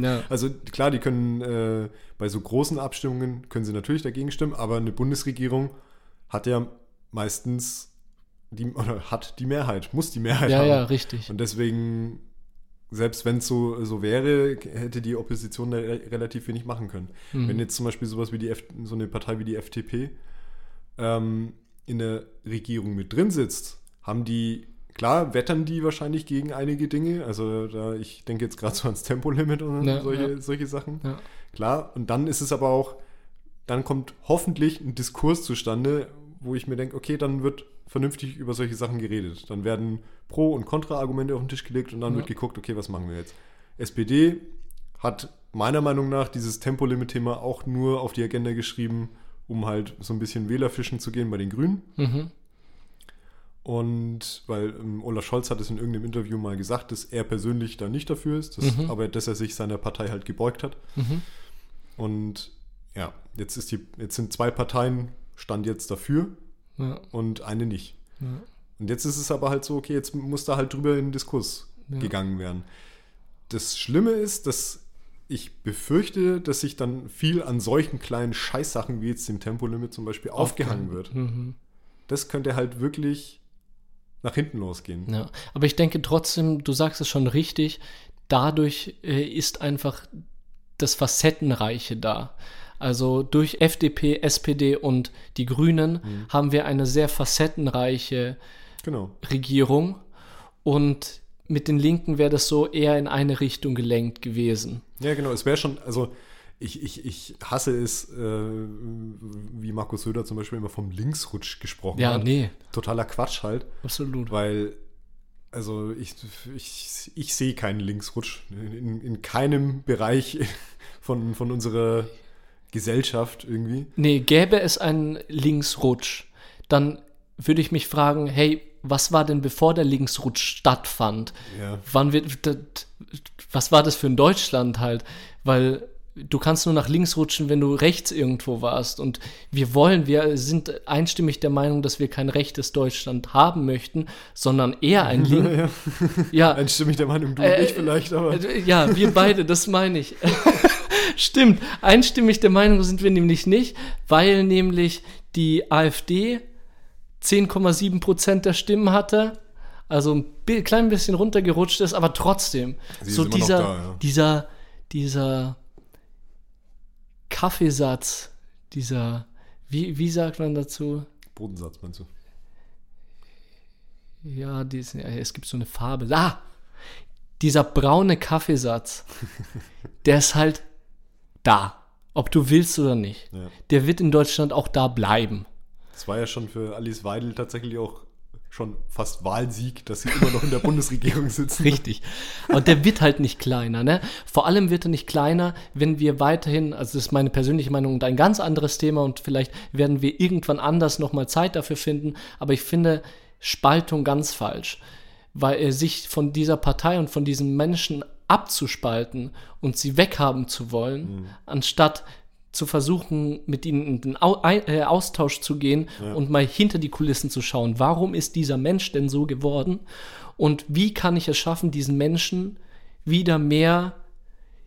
Ja. Also klar, die können äh, bei so großen Abstimmungen können sie natürlich dagegen stimmen, aber eine Bundesregierung hat ja meistens die oder hat die Mehrheit, muss die Mehrheit ja, haben. ja, richtig. Und deswegen, selbst wenn es so, so wäre, hätte die Opposition da re- relativ wenig machen können. Mhm. Wenn jetzt zum Beispiel sowas wie die F so eine Partei wie die FDP ähm, in der Regierung mit drin sitzt, haben die, klar, wettern die wahrscheinlich gegen einige Dinge. Also da, ich denke jetzt gerade so ans Tempolimit und Ja, solche, ja. solche Sachen. Ja. Klar, und dann ist es aber auch, dann kommt hoffentlich ein Diskurs zustande, wo ich mir denke, okay, dann wird vernünftig über solche Sachen geredet. Dann werden Pro- und Kontra-Argumente auf den Tisch gelegt und dann Ja. wird geguckt, okay, was machen wir jetzt? SPD hat meiner Meinung nach dieses Tempolimit-Thema auch nur auf die Agenda geschrieben, um halt so ein bisschen Wählerfischen zu gehen bei den Grünen. Mhm. Und weil ähm, Olaf Scholz hat es in irgendeinem Interview mal gesagt, dass er persönlich da nicht dafür ist, dass, Mhm. aber dass er sich seiner Partei halt gebeugt hat. Mhm. Und ja, jetzt, ist die, jetzt sind zwei Parteien, stand jetzt dafür Ja. und eine nicht. Ja. Und jetzt ist es aber halt so, okay, jetzt muss da halt drüber in den Diskurs Ja. gegangen werden. Das Schlimme ist, dass ich befürchte, dass sich dann viel an solchen kleinen Scheißsachen wie jetzt dem Tempolimit zum Beispiel aufgehangen wird. Mhm. Das könnte halt wirklich nach hinten losgehen. Ja, aber ich denke trotzdem, du sagst es schon richtig, dadurch äh, ist einfach das Facettenreiche da. Also durch FDP, SPD und die Grünen Mhm. haben wir eine sehr facettenreiche Genau. Regierung und mit den Linken wäre das so eher in eine Richtung gelenkt gewesen. Ja, genau. Es wäre schon, also ich, ich, ich hasse es, äh, wie Markus Söder zum Beispiel immer vom Linksrutsch gesprochen Ja, hat. nee, Totaler Quatsch halt, absolut. weil, also ich, ich, ich sehe keinen Linksrutsch in, in keinem Bereich von, von unserer Gesellschaft irgendwie. Nee, gäbe es einen Linksrutsch, dann würde ich mich fragen, hey, was war denn bevor der Linksrutsch stattfand? Ja. Wann wird, d- d- was war das für ein Deutschland halt? Weil du kannst nur nach links rutschen, wenn du rechts irgendwo warst. Und wir wollen, wir sind einstimmig der Meinung, dass wir kein rechtes Deutschland haben möchten, sondern eher ein Link. ja. ja, Einstimmig der Meinung, du Äh, und ich vielleicht, aber. äh, ja, wir beide, das meine ich. Stimmt, einstimmig der Meinung sind wir nämlich nicht, weil nämlich die AfD 10,7 Prozent der Stimmen hatte, also ein klein bisschen runtergerutscht ist, aber trotzdem, Sie so dieser, da, ja. dieser, dieser Kaffeesatz, dieser, wie, wie sagt man dazu? Bodensatz, meinst du? Ja, dies, ja, es gibt so eine Farbe. Ah! Dieser braune Kaffeesatz, der ist halt da. Ob du willst oder nicht. Ja. Der wird in Deutschland auch da bleiben. Das war ja schon für Alice Weidel tatsächlich auch schon fast Wahlsieg, dass sie immer noch in der Bundesregierung sitzen. Richtig. Aber der wird halt nicht kleiner, ne? Vor allem wird er nicht kleiner, wenn wir weiterhin, also das ist meine persönliche Meinung und ein ganz anderes Thema und vielleicht werden wir irgendwann anders nochmal Zeit dafür finden, aber ich finde Spaltung ganz falsch, weil er sich von dieser Partei und von diesen Menschen abzuspalten und sie weghaben zu wollen, anstatt zu versuchen, mit ihnen in den Au äh, Austausch zu gehen und mal hinter die Kulissen zu schauen. Warum ist dieser Mensch denn so geworden? Und wie kann ich es schaffen, diesen Menschen wieder mehr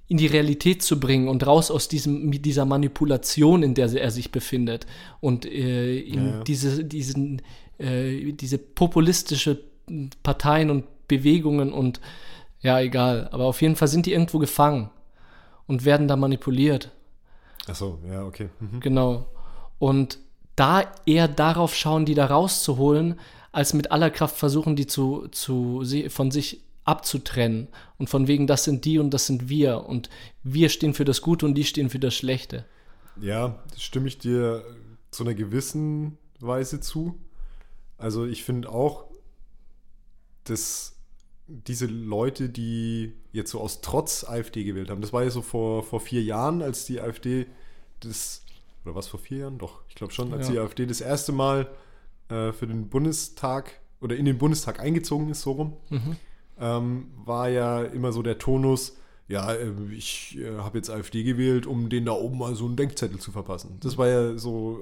in die Realität zu bringen und raus aus diesem, mit dieser Manipulation, in der er sich befindet und äh, in Ja, ja. diese, diesen, äh, diese populistische Parteien und Bewegungen und ja, egal. Aber auf jeden Fall sind die irgendwo gefangen und werden da manipuliert. Achso, ja, okay. Mhm. Genau. Und da eher darauf schauen, die da rauszuholen, als mit aller Kraft versuchen, die zu, zu, von sich abzutrennen. Und von wegen, das sind die und das sind wir. Und wir stehen für das Gute und die stehen für das Schlechte. Ja, das stimme ich dir zu einer gewissen Weise zu. Also ich finde auch, dass diese Leute, die jetzt so aus Trotz AfD gewählt haben, das war ja so vor, vor vier Jahren, als die AfD das, oder was vor vier Jahren? Doch, ich glaube schon, als Ja. die AfD das erste Mal äh, für den Bundestag oder in den Bundestag eingezogen ist, so rum, ähm, war ja immer so der Tonus, ja, äh, ich äh, habe jetzt AfD gewählt, um denen da oben mal so einen Denkzettel zu verpassen. Das war ja so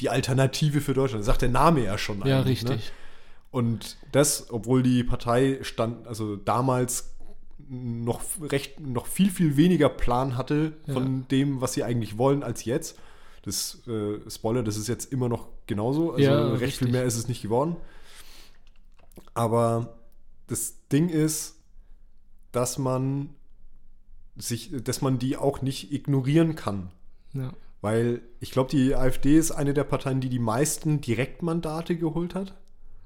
die Alternative für Deutschland. Das sagt der Name ja schon. Ja, eigentlich, Ne? Und das, obwohl die Partei stand, also damals noch recht, noch viel, viel weniger Plan hatte von dem, was sie eigentlich wollen, als jetzt. Das äh, Spoiler, das ist jetzt immer noch genauso. Also Ja, recht viel richtig. mehr ist es nicht geworden. Aber das Ding ist, dass man sich, dass man die auch nicht ignorieren kann. Ja. Weil ich glaube, die AfD ist eine der Parteien, die die meisten Direktmandate geholt hat.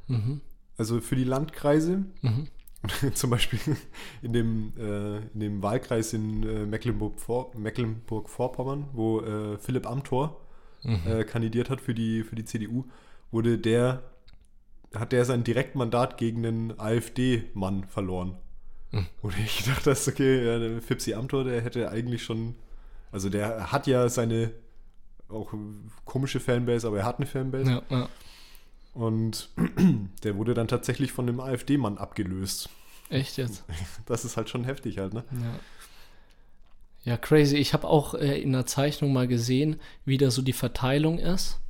Mhm. Also für die Landkreise. Mhm. Zum Beispiel in dem, äh, in dem Wahlkreis in äh, Mecklenburg-Vor- Mecklenburg-Vorpommern, wo äh, Philipp Amthor Mhm. äh, kandidiert hat für die, für die CDU, wurde der, hat der sein Direktmandat gegen einen AfD-Mann verloren. Mhm. Und ich dachte, das ist okay, ja, der Fipsi Amthor, der hätte eigentlich schon, also der hat ja seine auch komische Fanbase, aber er hat eine Fanbase. Ja, ja. Und der wurde dann tatsächlich von einem AfD-Mann abgelöst. Echt jetzt? Das ist halt schon heftig halt, ne? Ja. Ja, crazy. Ich habe auch äh, in der Zeichnung mal gesehen, wie da so die Verteilung ist.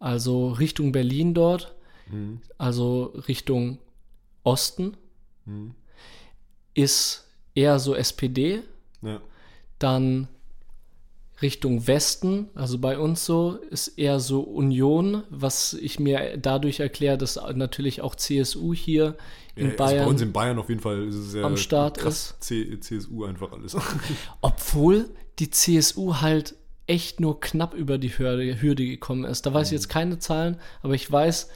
Also Richtung Berlin dort, Mhm. also Richtung Osten, Mhm. ist eher so SPD. Ja. Dann Richtung Westen, also bei uns so, ist eher so Union, was ich mir dadurch erkläre, dass natürlich auch CSU hier in ja, Also Bayern. bei uns in Bayern auf jeden Fall ist es ja am Start krass C CSU einfach alles. Obwohl die CSU halt echt nur knapp über die Hürde, Hürde gekommen ist. Da weiß ich jetzt keine Zahlen, aber ich weiß,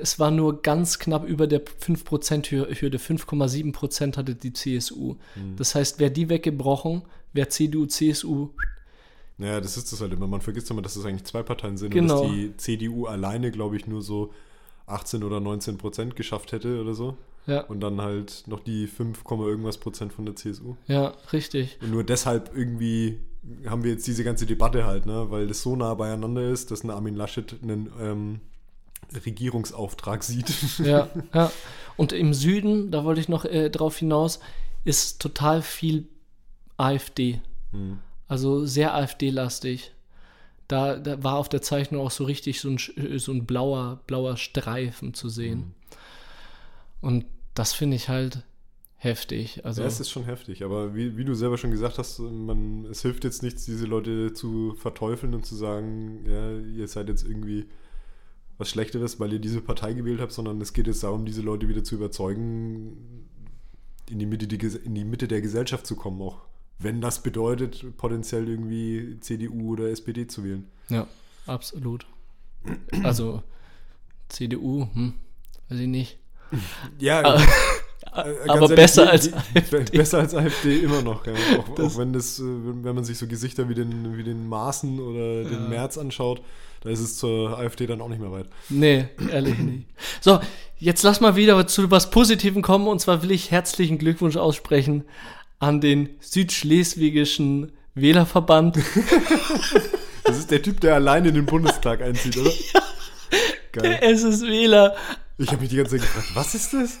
es war nur ganz knapp über der 5% Hür- Hürde. 5,7% hatte die CSU. Das heißt, wäre die weggebrochen, wäre CDU, CSU. Ja, das ist das halt immer. Man vergisst immer, dass es eigentlich zwei Parteien sind Genau. und dass die CDU alleine, glaube ich, nur so 18 oder 19 Prozent geschafft hätte oder so. Ja, Und dann halt noch die 5, Komma irgendwas Prozent von der CSU. ja, richtig. Und nur deshalb irgendwie haben wir jetzt diese ganze Debatte halt, ne? weil das so nah beieinander ist, dass ein Armin Laschet einen ähm, Regierungsauftrag sieht. Ja, ja. Und im Süden, da wollte ich noch äh, drauf hinaus, ist total viel AfD. Also sehr AfD-lastig. Da, da war auf der Zeichnung auch so richtig so ein, sch- so ein blauer, blauer Streifen zu sehen. Und das finde ich halt heftig. Also, Ja, es ist schon heftig, aber wie, wie du selber schon gesagt hast, man, es hilft jetzt nichts, diese Leute zu verteufeln und zu sagen, ja, ihr seid jetzt irgendwie was Schlechteres, weil ihr diese Partei gewählt habt, sondern es geht jetzt darum, diese Leute wieder zu überzeugen, in die Mitte, die, in die Mitte der Gesellschaft zu kommen, auch wenn das bedeutet, potenziell irgendwie CDU oder SPD zu wählen. ja, absolut. Also CDU, hm, weiß ich nicht. Ja, Aber- äh, ganz aber ehrlich, besser die- als AfD. Besser als AfD immer noch, ja. auch, Das- auch wenn das, äh, wenn man sich so Gesichter wie den, wie den Maaßen oder den Ja. Merz anschaut, da ist es zur AfD dann auch nicht mehr weit. Nee, ehrlich nicht. So, jetzt lass mal wieder zu was Positivem kommen. Und zwar will ich herzlichen Glückwunsch aussprechen an den südschleswigischen Wählerverband. Das ist der Typ, der alleine in den Bundestag einzieht, oder? Geil. Es ist Wähler. Ich habe mich die ganze Zeit gefragt, was ist das?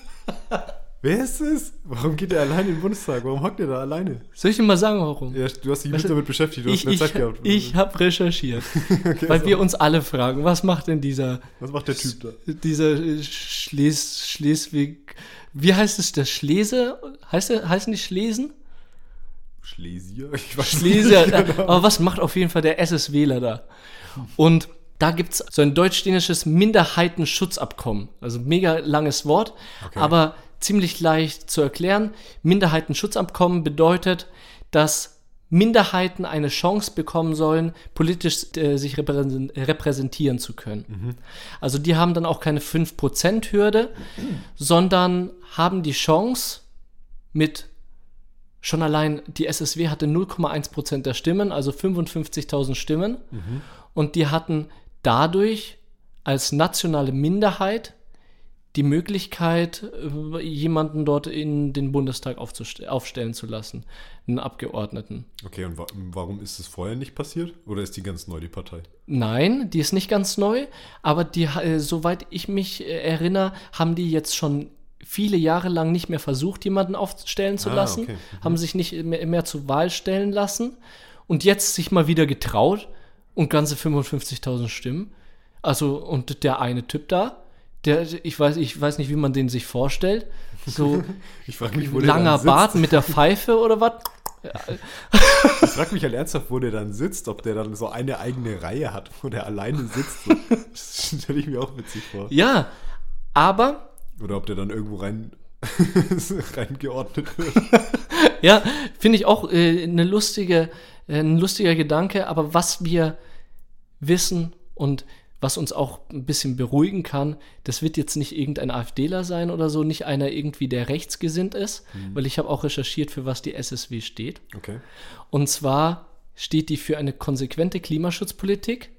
Wer ist das? Warum geht er alleine in den Bundestag? Warum hockt er da alleine? Soll ich dir mal sagen, warum? Ja, du hast dich Weißt nicht damit beschäftigt, du ich hast mehr ich, Zeit gehabt. ich habe recherchiert, Okay, weil also, wir uns alle fragen, was macht denn dieser, was macht der Typ da? dieser äh, Schles, Schleswig, wie heißt es, der Schlese? Heißt der, heißen die Schlesen? Schlesier? Ich weiß Schlesier, nicht äh, genau. aber was macht auf jeden Fall der SS-Wähler da? Und da gibt es so ein deutsch-dänisches Minderheitenschutzabkommen. Also mega langes Wort, Okay. aber ziemlich leicht zu erklären. Minderheitenschutzabkommen bedeutet, dass Minderheiten eine Chance bekommen sollen, politisch äh, sich repräsen- repräsentieren zu können. Also die haben dann auch keine 5%-Hürde, sondern haben die Chance mit schon allein die SSW hatte 0,1% der Stimmen, also 55.000 Stimmen. Und die hatten dadurch als nationale Minderheit die Möglichkeit, äh, jemanden dort in den Bundestag aufstellen zu lassen, einen Abgeordneten. Okay, und wa warum ist es vorher nicht passiert? Oder ist die ganz neu, die Partei? Nein, die ist nicht ganz neu, aber die, äh, soweit ich mich äh, erinnere, haben die jetzt schon viele Jahre lang nicht mehr versucht, jemanden aufstellen zu Ah, lassen, okay. Mhm. haben sich nicht mehr, mehr zur Wahl stellen lassen und jetzt sich mal wieder getraut und ganze 55.000 Stimmen. Also, und der eine Typ da, der, ich weiß, ich weiß nicht, wie man den sich vorstellt. So mich, langer. Bart mit der Pfeife oder was? Ich frage mich halt ernsthaft, wo der dann sitzt, ob der dann so eine eigene Reihe hat, wo der alleine sitzt. So. Das stelle ich mir auch witzig vor. Ja, aber Oder ob der dann irgendwo rein reingeordnet wird. Ja, finde ich auch äh, eine lustige, äh, ein lustiger Gedanke, aber was wir wissen und was uns auch ein bisschen beruhigen kann, das wird jetzt nicht irgendein AfDler sein oder so, nicht einer irgendwie, der rechtsgesinnt ist, weil ich habe auch recherchiert, für was die SSW steht. Okay. Und zwar steht die für eine konsequente Klimaschutzpolitik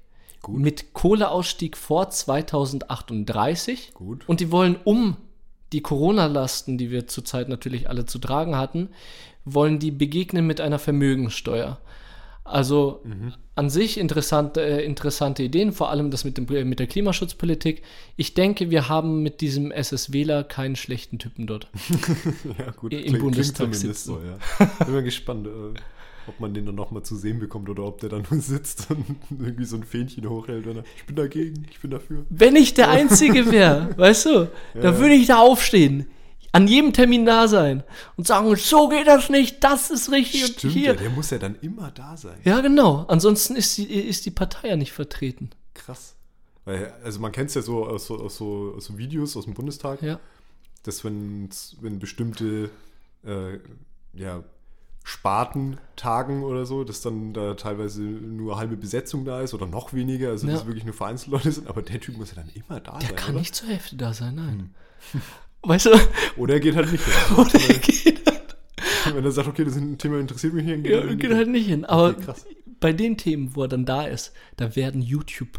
Gut. mit Kohleausstieg vor 2038. Gut. Und die wollen um die Corona-Lasten, die wir zurzeit natürlich alle zu tragen hatten, wollen die begegnen mit einer Vermögenssteuer. Also an sich interessante, äh, interessante Ideen, vor allem das mit, dem, äh, mit der Klimaschutzpolitik. Ich denke, wir haben mit diesem SSWler keinen schlechten Typen dort. Ja, gut. Im Klingt- klingt Bundestag sitzen. So, ja. Bin mal gespannt, äh, ob man den dann nochmal zu sehen bekommt oder ob der dann nur sitzt und irgendwie so ein Fähnchen hochhält. Oder, ich bin dagegen, ich bin dafür. Wenn ich der Einzige wäre, weißt du, Ja. dann würde ich da aufstehen, an jedem Termin da sein und sagen, so geht das nicht, das ist richtig und Stimmt, hier. ja, der muss ja dann immer da sein. Ja, genau. Ansonsten ist die, ist die Partei ja nicht vertreten. Krass. Weil, also man kennt es ja so aus, so aus so aus so Videos aus dem Bundestag, Ja. dass wenn, wenn bestimmte äh, ja, Sparten tagen oder so, dass dann da teilweise nur halbe Besetzung da ist oder noch weniger, also Ja. dass wirklich nur vereinzelte Leute sind, aber der Typ muss ja dann immer da Der sein, kann oder? nicht zur Hälfte da sein, nein. Hm. Weißt du? Oder er geht halt nicht hin. Oder er geht, Wenn er sagt, okay, das ein Thema interessiert mich nicht, geht ja, geht halt nicht hin. Aber Okay, bei den Themen, wo er dann da ist, da werden YouTube,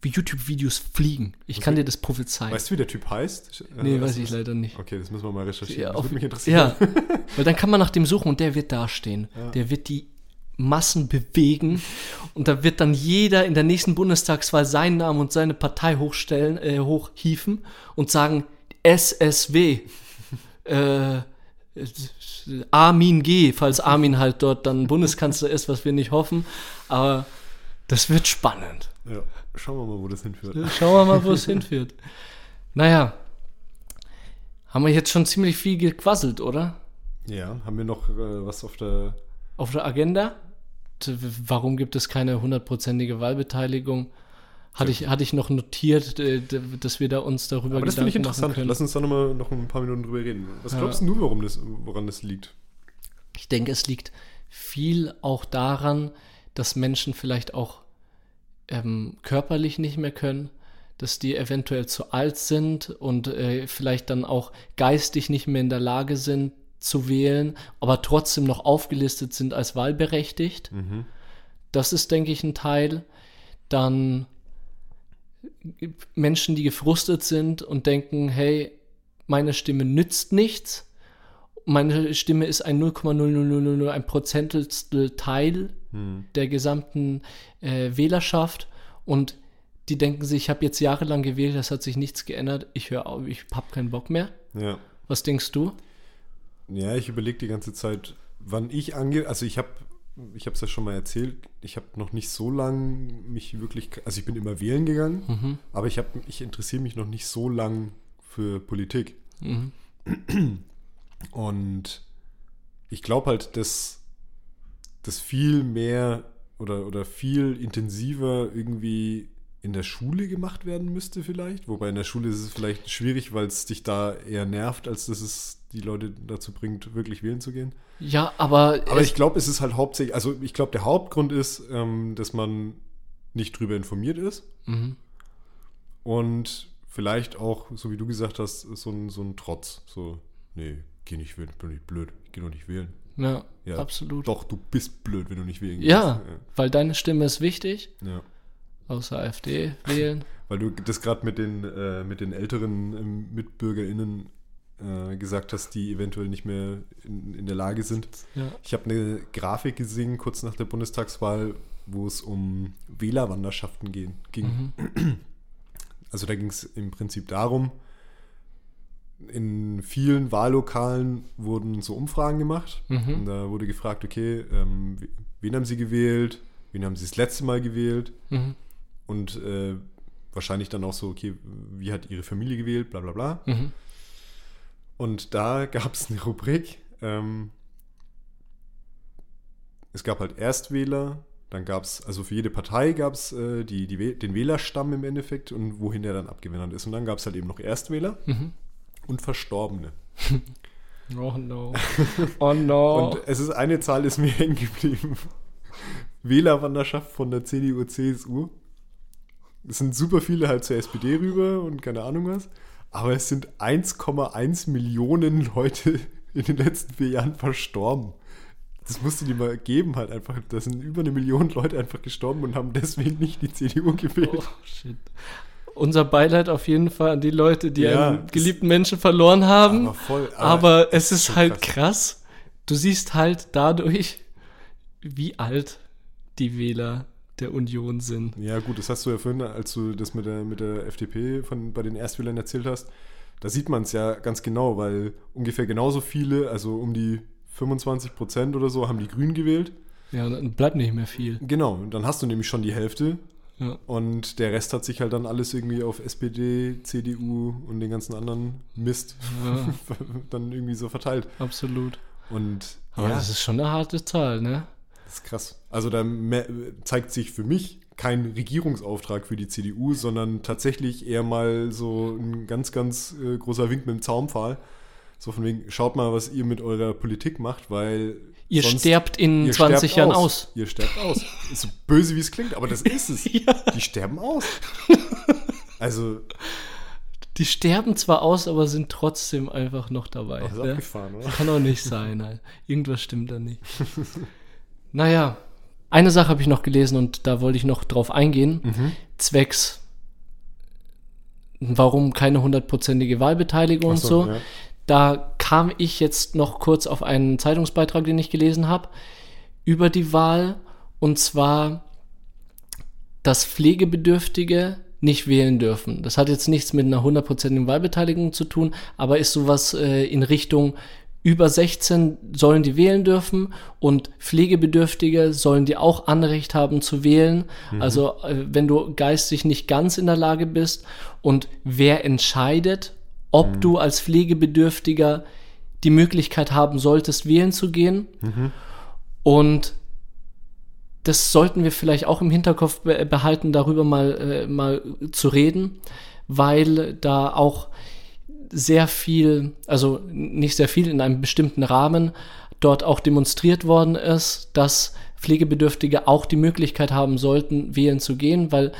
wie YouTube-Videos fliegen. Ich kann dir das prophezeien. Weißt du, wie der Typ heißt? Äh, nee, was weiß ich leider nicht. Okay, das müssen wir mal recherchieren. Ja, das würde mich interessieren. ja, weil dann kann man nach dem suchen und der wird dastehen. Der wird die Massen bewegen und da wird dann jeder in der nächsten Bundestagswahl seinen Namen und seine Partei hochstellen, äh, hochhieven und sagen SSW. äh, Armin G., falls Armin halt dort dann Bundeskanzler ist, was wir nicht hoffen. Aber das wird spannend. Ja, schauen wir mal, wo das hinführt. Schauen wir mal, wo es hinführt. Naja, haben wir jetzt schon ziemlich viel gequasselt, oder? Ja, haben wir noch äh, was auf der. Auf der Agenda? Warum gibt es keine hundertprozentige Wahlbeteiligung? Hatte ich, hatte ich noch notiert, äh, dass wir da uns darüber Aber das finde ich interessant. Lass uns da noch mal noch ein paar Minuten drüber reden. Was Ja. glaubst du, warum das, woran das liegt? Ich denke, es liegt viel auch daran, dass Menschen vielleicht auch ähm, körperlich nicht mehr können, dass die eventuell zu alt sind und äh, vielleicht dann auch geistig nicht mehr in der Lage sind zu wählen, aber trotzdem noch aufgelistet sind als wahlberechtigt. Das ist, denke ich, ein Teil. Dann Menschen, die gefrustet sind und denken, hey, meine Stimme nützt nichts. Meine Stimme ist ein 0,00001 ein Prozentstel Teil der gesamten äh, Wählerschaft und die denken sich, ich habe jetzt jahrelang gewählt, das hat sich nichts geändert, ich höre auf, ich habe keinen Bock mehr. Ja. Was denkst du? Ja, ich überlege die ganze Zeit, wann ich ange... Also ich habe, ich habe es ja schon mal erzählt, ich habe noch nicht so lang mich wirklich... Also ich bin immer wählen gegangen, aber ich, hab, ich interessiere mich noch nicht so lang für Politik. Und ich glaube halt, dass das viel mehr oder, oder viel intensiver irgendwie in der Schule gemacht werden müsste vielleicht. Wobei in der Schule ist es vielleicht schwierig, weil es dich da eher nervt, als dass es die Leute dazu bringt, wirklich wählen zu gehen. Ja, aber, Aber ich glaube, es ist halt hauptsächlich, also ich glaube, der Hauptgrund ist, ähm, dass man nicht drüber informiert ist. Mhm. Und vielleicht auch, so wie du gesagt hast, so ein, so ein Trotz. So, nee, geh nicht wählen, bin nicht blöd, ich geh doch nicht wählen. ja, Ja, absolut. Doch, du bist blöd, wenn du nicht wählen Ja, gehst. weil deine Stimme ist wichtig, Ja. ja. außer AfD wählen. Weil du das gerade mit den, äh, mit den älteren ähm, MitbürgerInnen äh, gesagt hast, die eventuell nicht mehr in, in der Lage sind. Ja. Ich habe eine Grafik gesehen, kurz nach der Bundestagswahl, wo es um Wählerwanderschaften ging. Also da ging es im Prinzip darum, in vielen Wahllokalen wurden so Umfragen gemacht. Und da wurde gefragt, okay, ähm, wen haben Sie gewählt? Wen haben Sie das letzte Mal gewählt? Mhm. Und äh, wahrscheinlich dann auch so, okay, wie hat Ihre Familie gewählt? Bla bla bla. Mhm. Und da gab es eine Rubrik. Ähm, es gab halt Erstwähler, dann gab es, also für jede Partei gab es äh, die, die, den Wählerstamm im Endeffekt und wohin der dann abgewandert ist. Und dann gab es halt eben noch Erstwähler Mhm. und Verstorbene. Oh no. Oh no. Und es ist eine Zahl, ist mir hängen geblieben. Wählerwanderschaft von der CDU, CSU. Es sind super viele halt zur SPD rüber und keine Ahnung was. Aber es sind 1,1 Millionen Leute in den letzten vier Jahren verstorben. Das musst du dir mal geben halt einfach. Da sind über eine Million Leute einfach gestorben und haben deswegen nicht die CDU gewählt. Oh, shit. Unser Beileid auf jeden Fall an die Leute, die Ja, einen geliebten Menschen verloren haben. Aber voll. Aber, es das ist schon halt krass. Du siehst halt dadurch, wie alt die Wähler der Union sind. Ja, gut, das hast du ja vorhin, als du das mit der, mit der FDP von, bei den Erstwählern erzählt hast. Da sieht man es ja ganz genau, weil ungefähr genauso viele, also um die 25 Prozent oder so, haben die Grünen gewählt. Ja, und dann bleibt nicht mehr viel. Genau, dann hast du nämlich schon die Hälfte. Ja. Und der Rest hat sich halt dann alles irgendwie auf SPD, CDU und den ganzen anderen Mist Ja, dann irgendwie so verteilt. absolut. Und Aber ja, das ist schon eine harte Zahl, ne? Das ist krass. Also da zeigt sich für mich kein Regierungsauftrag für die CDU, sondern tatsächlich eher mal so ein ganz, ganz äh, großer Wink mit dem Zaunpfahl. So von wegen, schaut mal, was ihr mit eurer Politik macht, weil Ihr sterbt in ihr 20 sterbt Jahren aus. Ihr sterbt aus. Ist so böse, wie es klingt, aber das ist es. Die sterben aus. Also, Die sterben zwar aus, aber sind trotzdem einfach noch dabei. ist ne? abgefahren, oder? Kann doch nicht sein. Halt. Irgendwas stimmt da nicht. naja, eine Sache habe ich noch gelesen und da wollte ich noch drauf eingehen. Mhm. Zwecks, warum keine hundertprozentige Wahlbeteiligung und Ach so. ja. Da kam ich jetzt noch kurz auf einen Zeitungsbeitrag, den ich gelesen habe, über die Wahl. Und zwar, dass Pflegebedürftige nicht wählen dürfen. Das hat jetzt nichts mit einer hundertprozentigen Wahlbeteiligung zu tun, aber ist sowas äh, in Richtung über 16 sollen die wählen dürfen und Pflegebedürftige sollen die auch Anrecht haben zu wählen. Mhm. Also äh, wenn du geistig nicht ganz in der Lage bist und wer entscheidet, ob mhm. du als Pflegebedürftiger die Möglichkeit haben solltest, wählen zu gehen. Mhm. Und das sollten wir vielleicht auch im Hinterkopf behalten, darüber mal, äh, mal zu reden, weil da auch sehr viel, also nicht sehr viel, in einem bestimmten Rahmen dort auch demonstriert worden ist, dass Pflegebedürftige auch die Möglichkeit haben sollten, wählen zu gehen, weil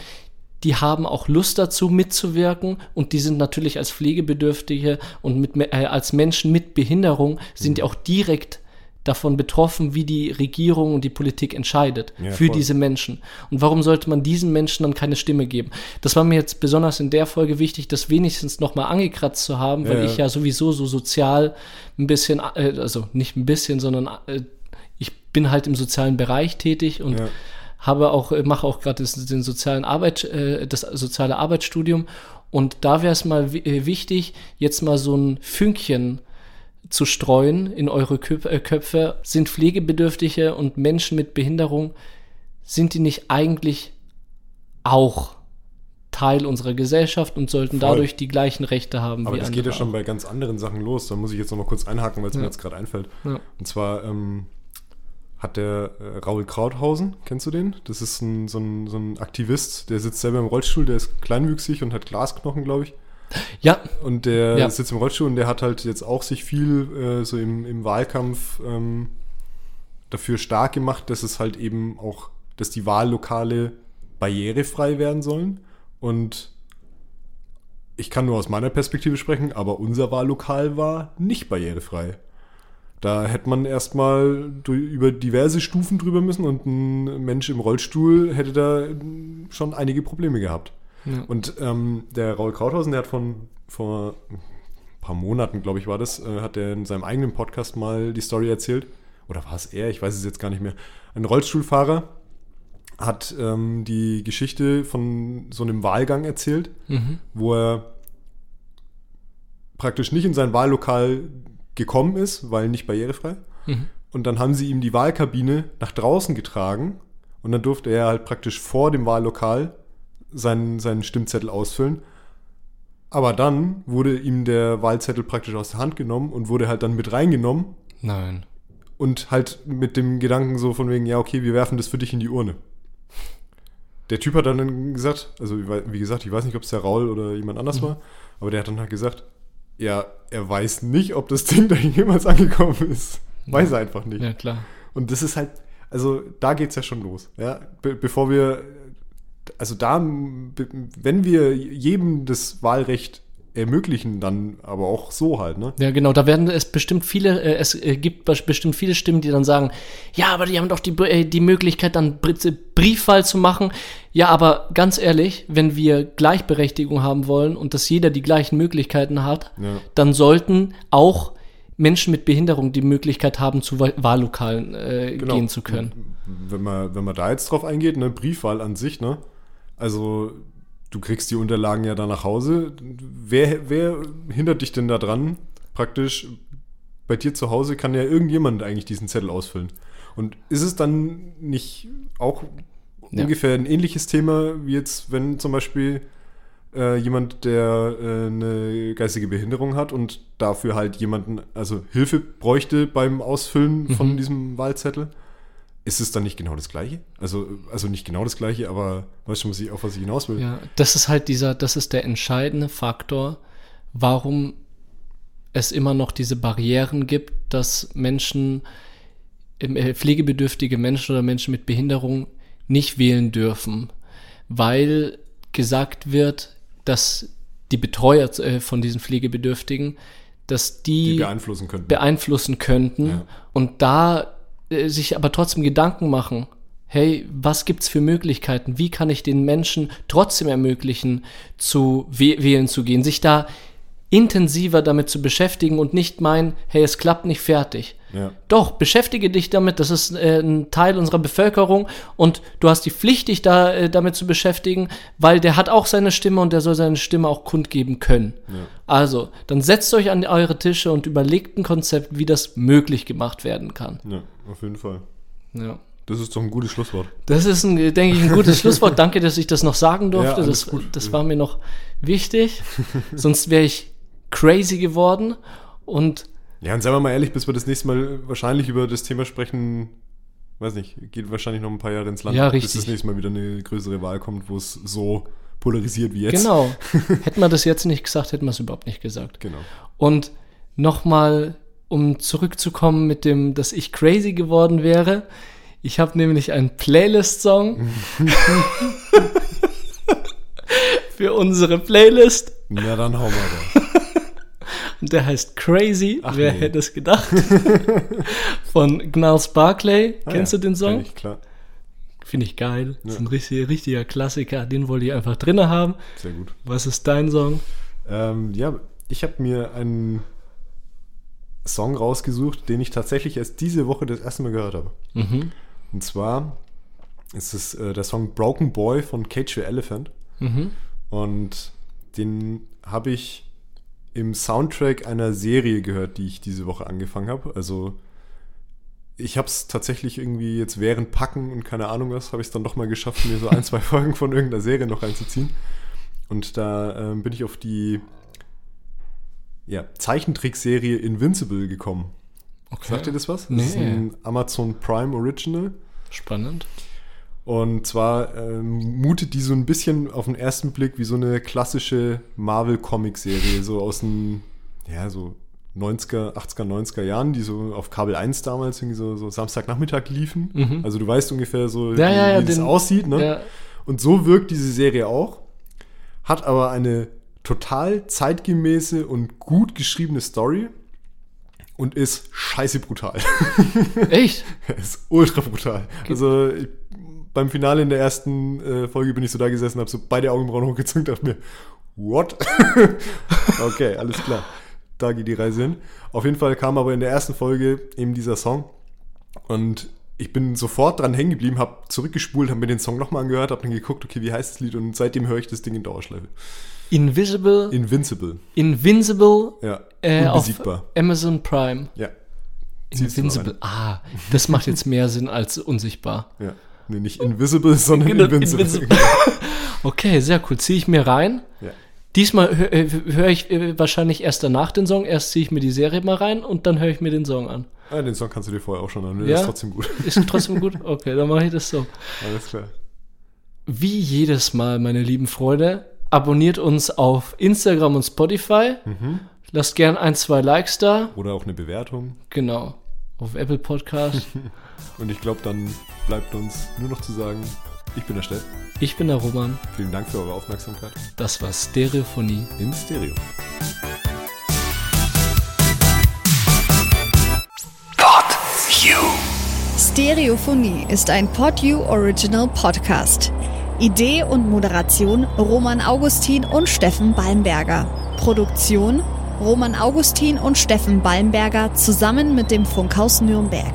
die haben auch Lust dazu mitzuwirken und die sind natürlich als Pflegebedürftige und mit, äh, als Menschen mit Behinderung sind mhm. auch direkt davon betroffen, wie die Regierung und die Politik entscheidet ja, für voll. diese Menschen. Und warum sollte man diesen Menschen dann keine Stimme geben? Das war mir jetzt besonders in der Folge wichtig, das wenigstens nochmal angekratzt zu haben, weil ja, ich ja sowieso so sozial ein bisschen, äh, also nicht ein bisschen, sondern äh, ich bin halt im sozialen Bereich tätig und ja. habe auch, äh, mache auch gerade den sozialen Arbeit, das soziale Arbeitsstudium. Und da wäre es mal wichtig, jetzt mal so ein Fünkchen zu streuen in eure äh, Köpfe. Sind Pflegebedürftige und Menschen mit Behinderung, sind die nicht eigentlich auch Teil unserer Gesellschaft und sollten Voll. dadurch die gleichen Rechte haben Aber wie das geht ja schon bei ganz anderen Sachen los. Da muss ich jetzt noch mal kurz einhaken, weil es ja. mir jetzt gerade einfällt. Ja. Und zwar ähm, hat der äh, Raul Krauthausen, kennst du den? Das ist ein, so, ein, so ein Aktivist, der sitzt selber im Rollstuhl, der ist kleinwüchsig und hat Glasknochen, glaube ich. Ja. Und der ja. sitzt im Rollstuhl und der hat halt jetzt auch sich viel äh, so im, im Wahlkampf ähm, dafür stark gemacht, dass es halt eben auch, dass die Wahllokale barrierefrei werden sollen. Und ich kann nur aus meiner Perspektive sprechen, aber unser Wahllokal war nicht barrierefrei. Da hätte man erstmal über diverse Stufen drüber müssen und ein Mensch im Rollstuhl hätte da schon einige Probleme gehabt. Ja. Und ähm, der Raul Krauthausen, der hat von vor ein paar Monaten, glaube ich, war das, äh, hat er in seinem eigenen Podcast mal die Story erzählt. Oder war es er? Ich weiß es jetzt gar nicht mehr. Ein Rollstuhlfahrer hat ähm, die Geschichte von so einem Wahlgang erzählt, mhm. wo er praktisch nicht in sein Wahllokal gekommen ist, weil nicht barrierefrei. Mhm. Und dann haben sie ihm die Wahlkabine nach draußen getragen und dann durfte er halt praktisch vor dem Wahllokal seinen, seinen Stimmzettel ausfüllen. Aber dann wurde ihm der Wahlzettel praktisch aus der Hand genommen und wurde halt dann mit reingenommen. Nein. Und halt mit dem Gedanken so von wegen, ja, okay, wir werfen das für dich in die Urne. Der Typ hat dann gesagt, also wie gesagt, ich weiß nicht, ob es der Raul oder jemand anders mhm. war, aber der hat dann halt gesagt, ja, er weiß nicht, ob das Ding da jemals angekommen ist. Weiß er einfach nicht. Ja, klar. Und das ist halt, also da geht es ja schon los. Ja? Be bevor wir also da, wenn wir jedem das Wahlrecht ermöglichen, dann aber auch so halt, ne? Ja, genau, da werden es bestimmt viele, äh, es äh, gibt bestimmt viele Stimmen, die dann sagen, ja, aber die haben doch die, äh, die Möglichkeit, dann Briefwahl zu machen. Ja, aber ganz ehrlich, wenn wir Gleichberechtigung haben wollen und dass jeder die gleichen Möglichkeiten hat, ja. dann sollten auch Menschen mit Behinderung die Möglichkeit haben, zu Wahllokalen genau. gehen zu können. Wenn man, wenn man da jetzt drauf eingeht, ne, Briefwahl an sich, ne? Also, du kriegst die Unterlagen ja da nach Hause. Wer, wer hindert dich denn da dran? Praktisch, bei dir zu Hause kann ja irgendjemand eigentlich diesen Zettel ausfüllen. Und ist es dann nicht auch ja. ungefähr ein ähnliches Thema, wie jetzt, wenn zum Beispiel äh, jemand, der äh, eine geistige Behinderung hat und dafür halt jemanden, also Hilfe bräuchte beim Ausfüllen mhm. von diesem Wahlzettel? Ist es dann nicht genau das Gleiche? Also, also nicht genau das Gleiche, aber weißt du, was ich, auf was ich hinaus will? Ja, das ist halt dieser, das ist der entscheidende Faktor, warum es immer noch diese Barrieren gibt, dass Menschen, äh, pflegebedürftige Menschen oder Menschen mit Behinderung nicht wählen dürfen, weil gesagt wird, dass die Betreuer äh, von diesen Pflegebedürftigen, dass die, die beeinflussen könnten. Beeinflussen könnten. Ja. Und da sich aber trotzdem Gedanken machen, hey, was gibt's für Möglichkeiten? Wie kann ich den Menschen trotzdem ermöglichen, zu wählen zu gehen? Sich da intensiver damit zu beschäftigen und nicht meinen, hey, es klappt nicht fertig. Ja. Doch, beschäftige dich damit, das ist äh, ein Teil unserer Bevölkerung und du hast die Pflicht, dich da äh, damit zu beschäftigen, weil der hat auch seine Stimme und der soll seine Stimme auch kundgeben können. Also, dann setzt euch an eure Tische und überlegt ein Konzept, wie das möglich gemacht werden kann. Ja, auf jeden Fall. Ja. Das ist doch ein gutes Schlusswort. Das ist, ein, denke ich, ein gutes Schlusswort. Danke, dass ich das noch sagen durfte. Ja, das, das war mir noch wichtig. Sonst wäre ich crazy geworden. Und Ja, und seien wir mal ehrlich, bis wir das nächste Mal wahrscheinlich über das Thema sprechen, weiß nicht, geht wahrscheinlich noch ein paar Jahre ins Land, Ja, bis richtig. das nächste Mal wieder eine größere Wahl kommt, wo es so polarisiert wie jetzt. genau, hätten wir das jetzt nicht gesagt, hätten wir es überhaupt nicht gesagt. Genau. Und nochmal, um zurückzukommen mit dem, dass ich crazy geworden wäre. Ich habe nämlich einen Playlist-Song für unsere Playlist. Na dann hau mal da. Und der heißt Crazy. Ach Wer nee. hätte es gedacht? Von Gnarls Barclay. Ah Kennst ja, du den Song? kenn Ich, klar. Finde ich geil. Das ist Ja. ein richtig, richtiger Klassiker. Den wollte ich einfach drinne haben. Sehr gut. Was ist dein Song? Ähm, ja, ich habe mir einen Song rausgesucht, den ich tatsächlich erst diese Woche das erste Mal gehört habe. Mhm. Und zwar ist es äh, der Song Broken Boy von Cage the Elephant. Mhm. Und den habe ich im Soundtrack einer Serie gehört, die ich diese Woche angefangen habe. Also ich habe es tatsächlich irgendwie jetzt während Packen und keine Ahnung was, habe ich es dann doch mal geschafft, mir so ein, zwei Folgen von irgendeiner Serie noch reinzuziehen. Und da ähm, bin ich auf die ja, Zeichentrickserie Invincible gekommen. Okay. Sagt ihr das was? Nee. Das ist ein Amazon Prime Original. Spannend. Und zwar ähm, mutet die so ein bisschen auf den ersten Blick wie so eine klassische Marvel-Comic-Serie, so aus den, ja, so 90er, 80er, 90er Jahren, die so auf Kabel 1 damals irgendwie so, so Samstagnachmittag liefen. Mhm. Also du weißt ungefähr so, Ja, wie, ja, ja, wie das den- aussieht. Ne? Und so wirkt diese Serie auch, hat aber eine total zeitgemäße und gut geschriebene Story und ist scheiße brutal. Echt? ist ultra brutal. Also ich, beim Finale in der ersten äh, Folge bin ich so da gesessen, habe so beide Augenbrauen hochgezogen und dachte mir, what? okay, alles klar. Da geht die Reise hin. Auf jeden Fall kam aber in der ersten Folge eben dieser Song und ich bin sofort dran hängen geblieben, habe zurückgespult, habe mir den Song nochmal angehört, habe dann geguckt, okay, wie heißt das Lied und seitdem höre ich das Ding in Dauerschleife. Invisible, Invincible. Invincible Ja. äh, auf Unbesiegbar. Amazon Prime. Ja. Invincible. Ah, das macht jetzt mehr Sinn als unsichtbar. Ja. Nee, nicht invisible, sondern Genau, invincible. Invincible. Okay, sehr cool. Ziehe ich mir rein. ja. Diesmal höre hör ich äh, wahrscheinlich erst danach den Song. Erst ziehe ich mir die Serie mal rein und dann höre ich mir den Song an. Ah, den Song kannst du dir vorher auch schon anhören. Der Ja? ist trotzdem gut. Ist trotzdem gut? Okay, dann mache ich das so. Alles klar. Wie jedes Mal, meine lieben Freunde, abonniert uns auf Instagram und Spotify. Mhm. Lasst gern ein, zwei Likes da. Oder auch eine Bewertung. Genau. Auf Apple Podcast. Und ich glaube, dann bleibt uns nur noch zu sagen, ich bin der Steff. Ich bin der Roman. Vielen Dank für eure Aufmerksamkeit. Das war Stereophonie. In Stereo. Stereophonie ist ein PodU Original Podcast. Idee und Moderation Roman Augustin und Steffen Balmberger. Produktion Roman Augustin und Steffen Balmberger zusammen mit dem Funkhaus Nürnberg.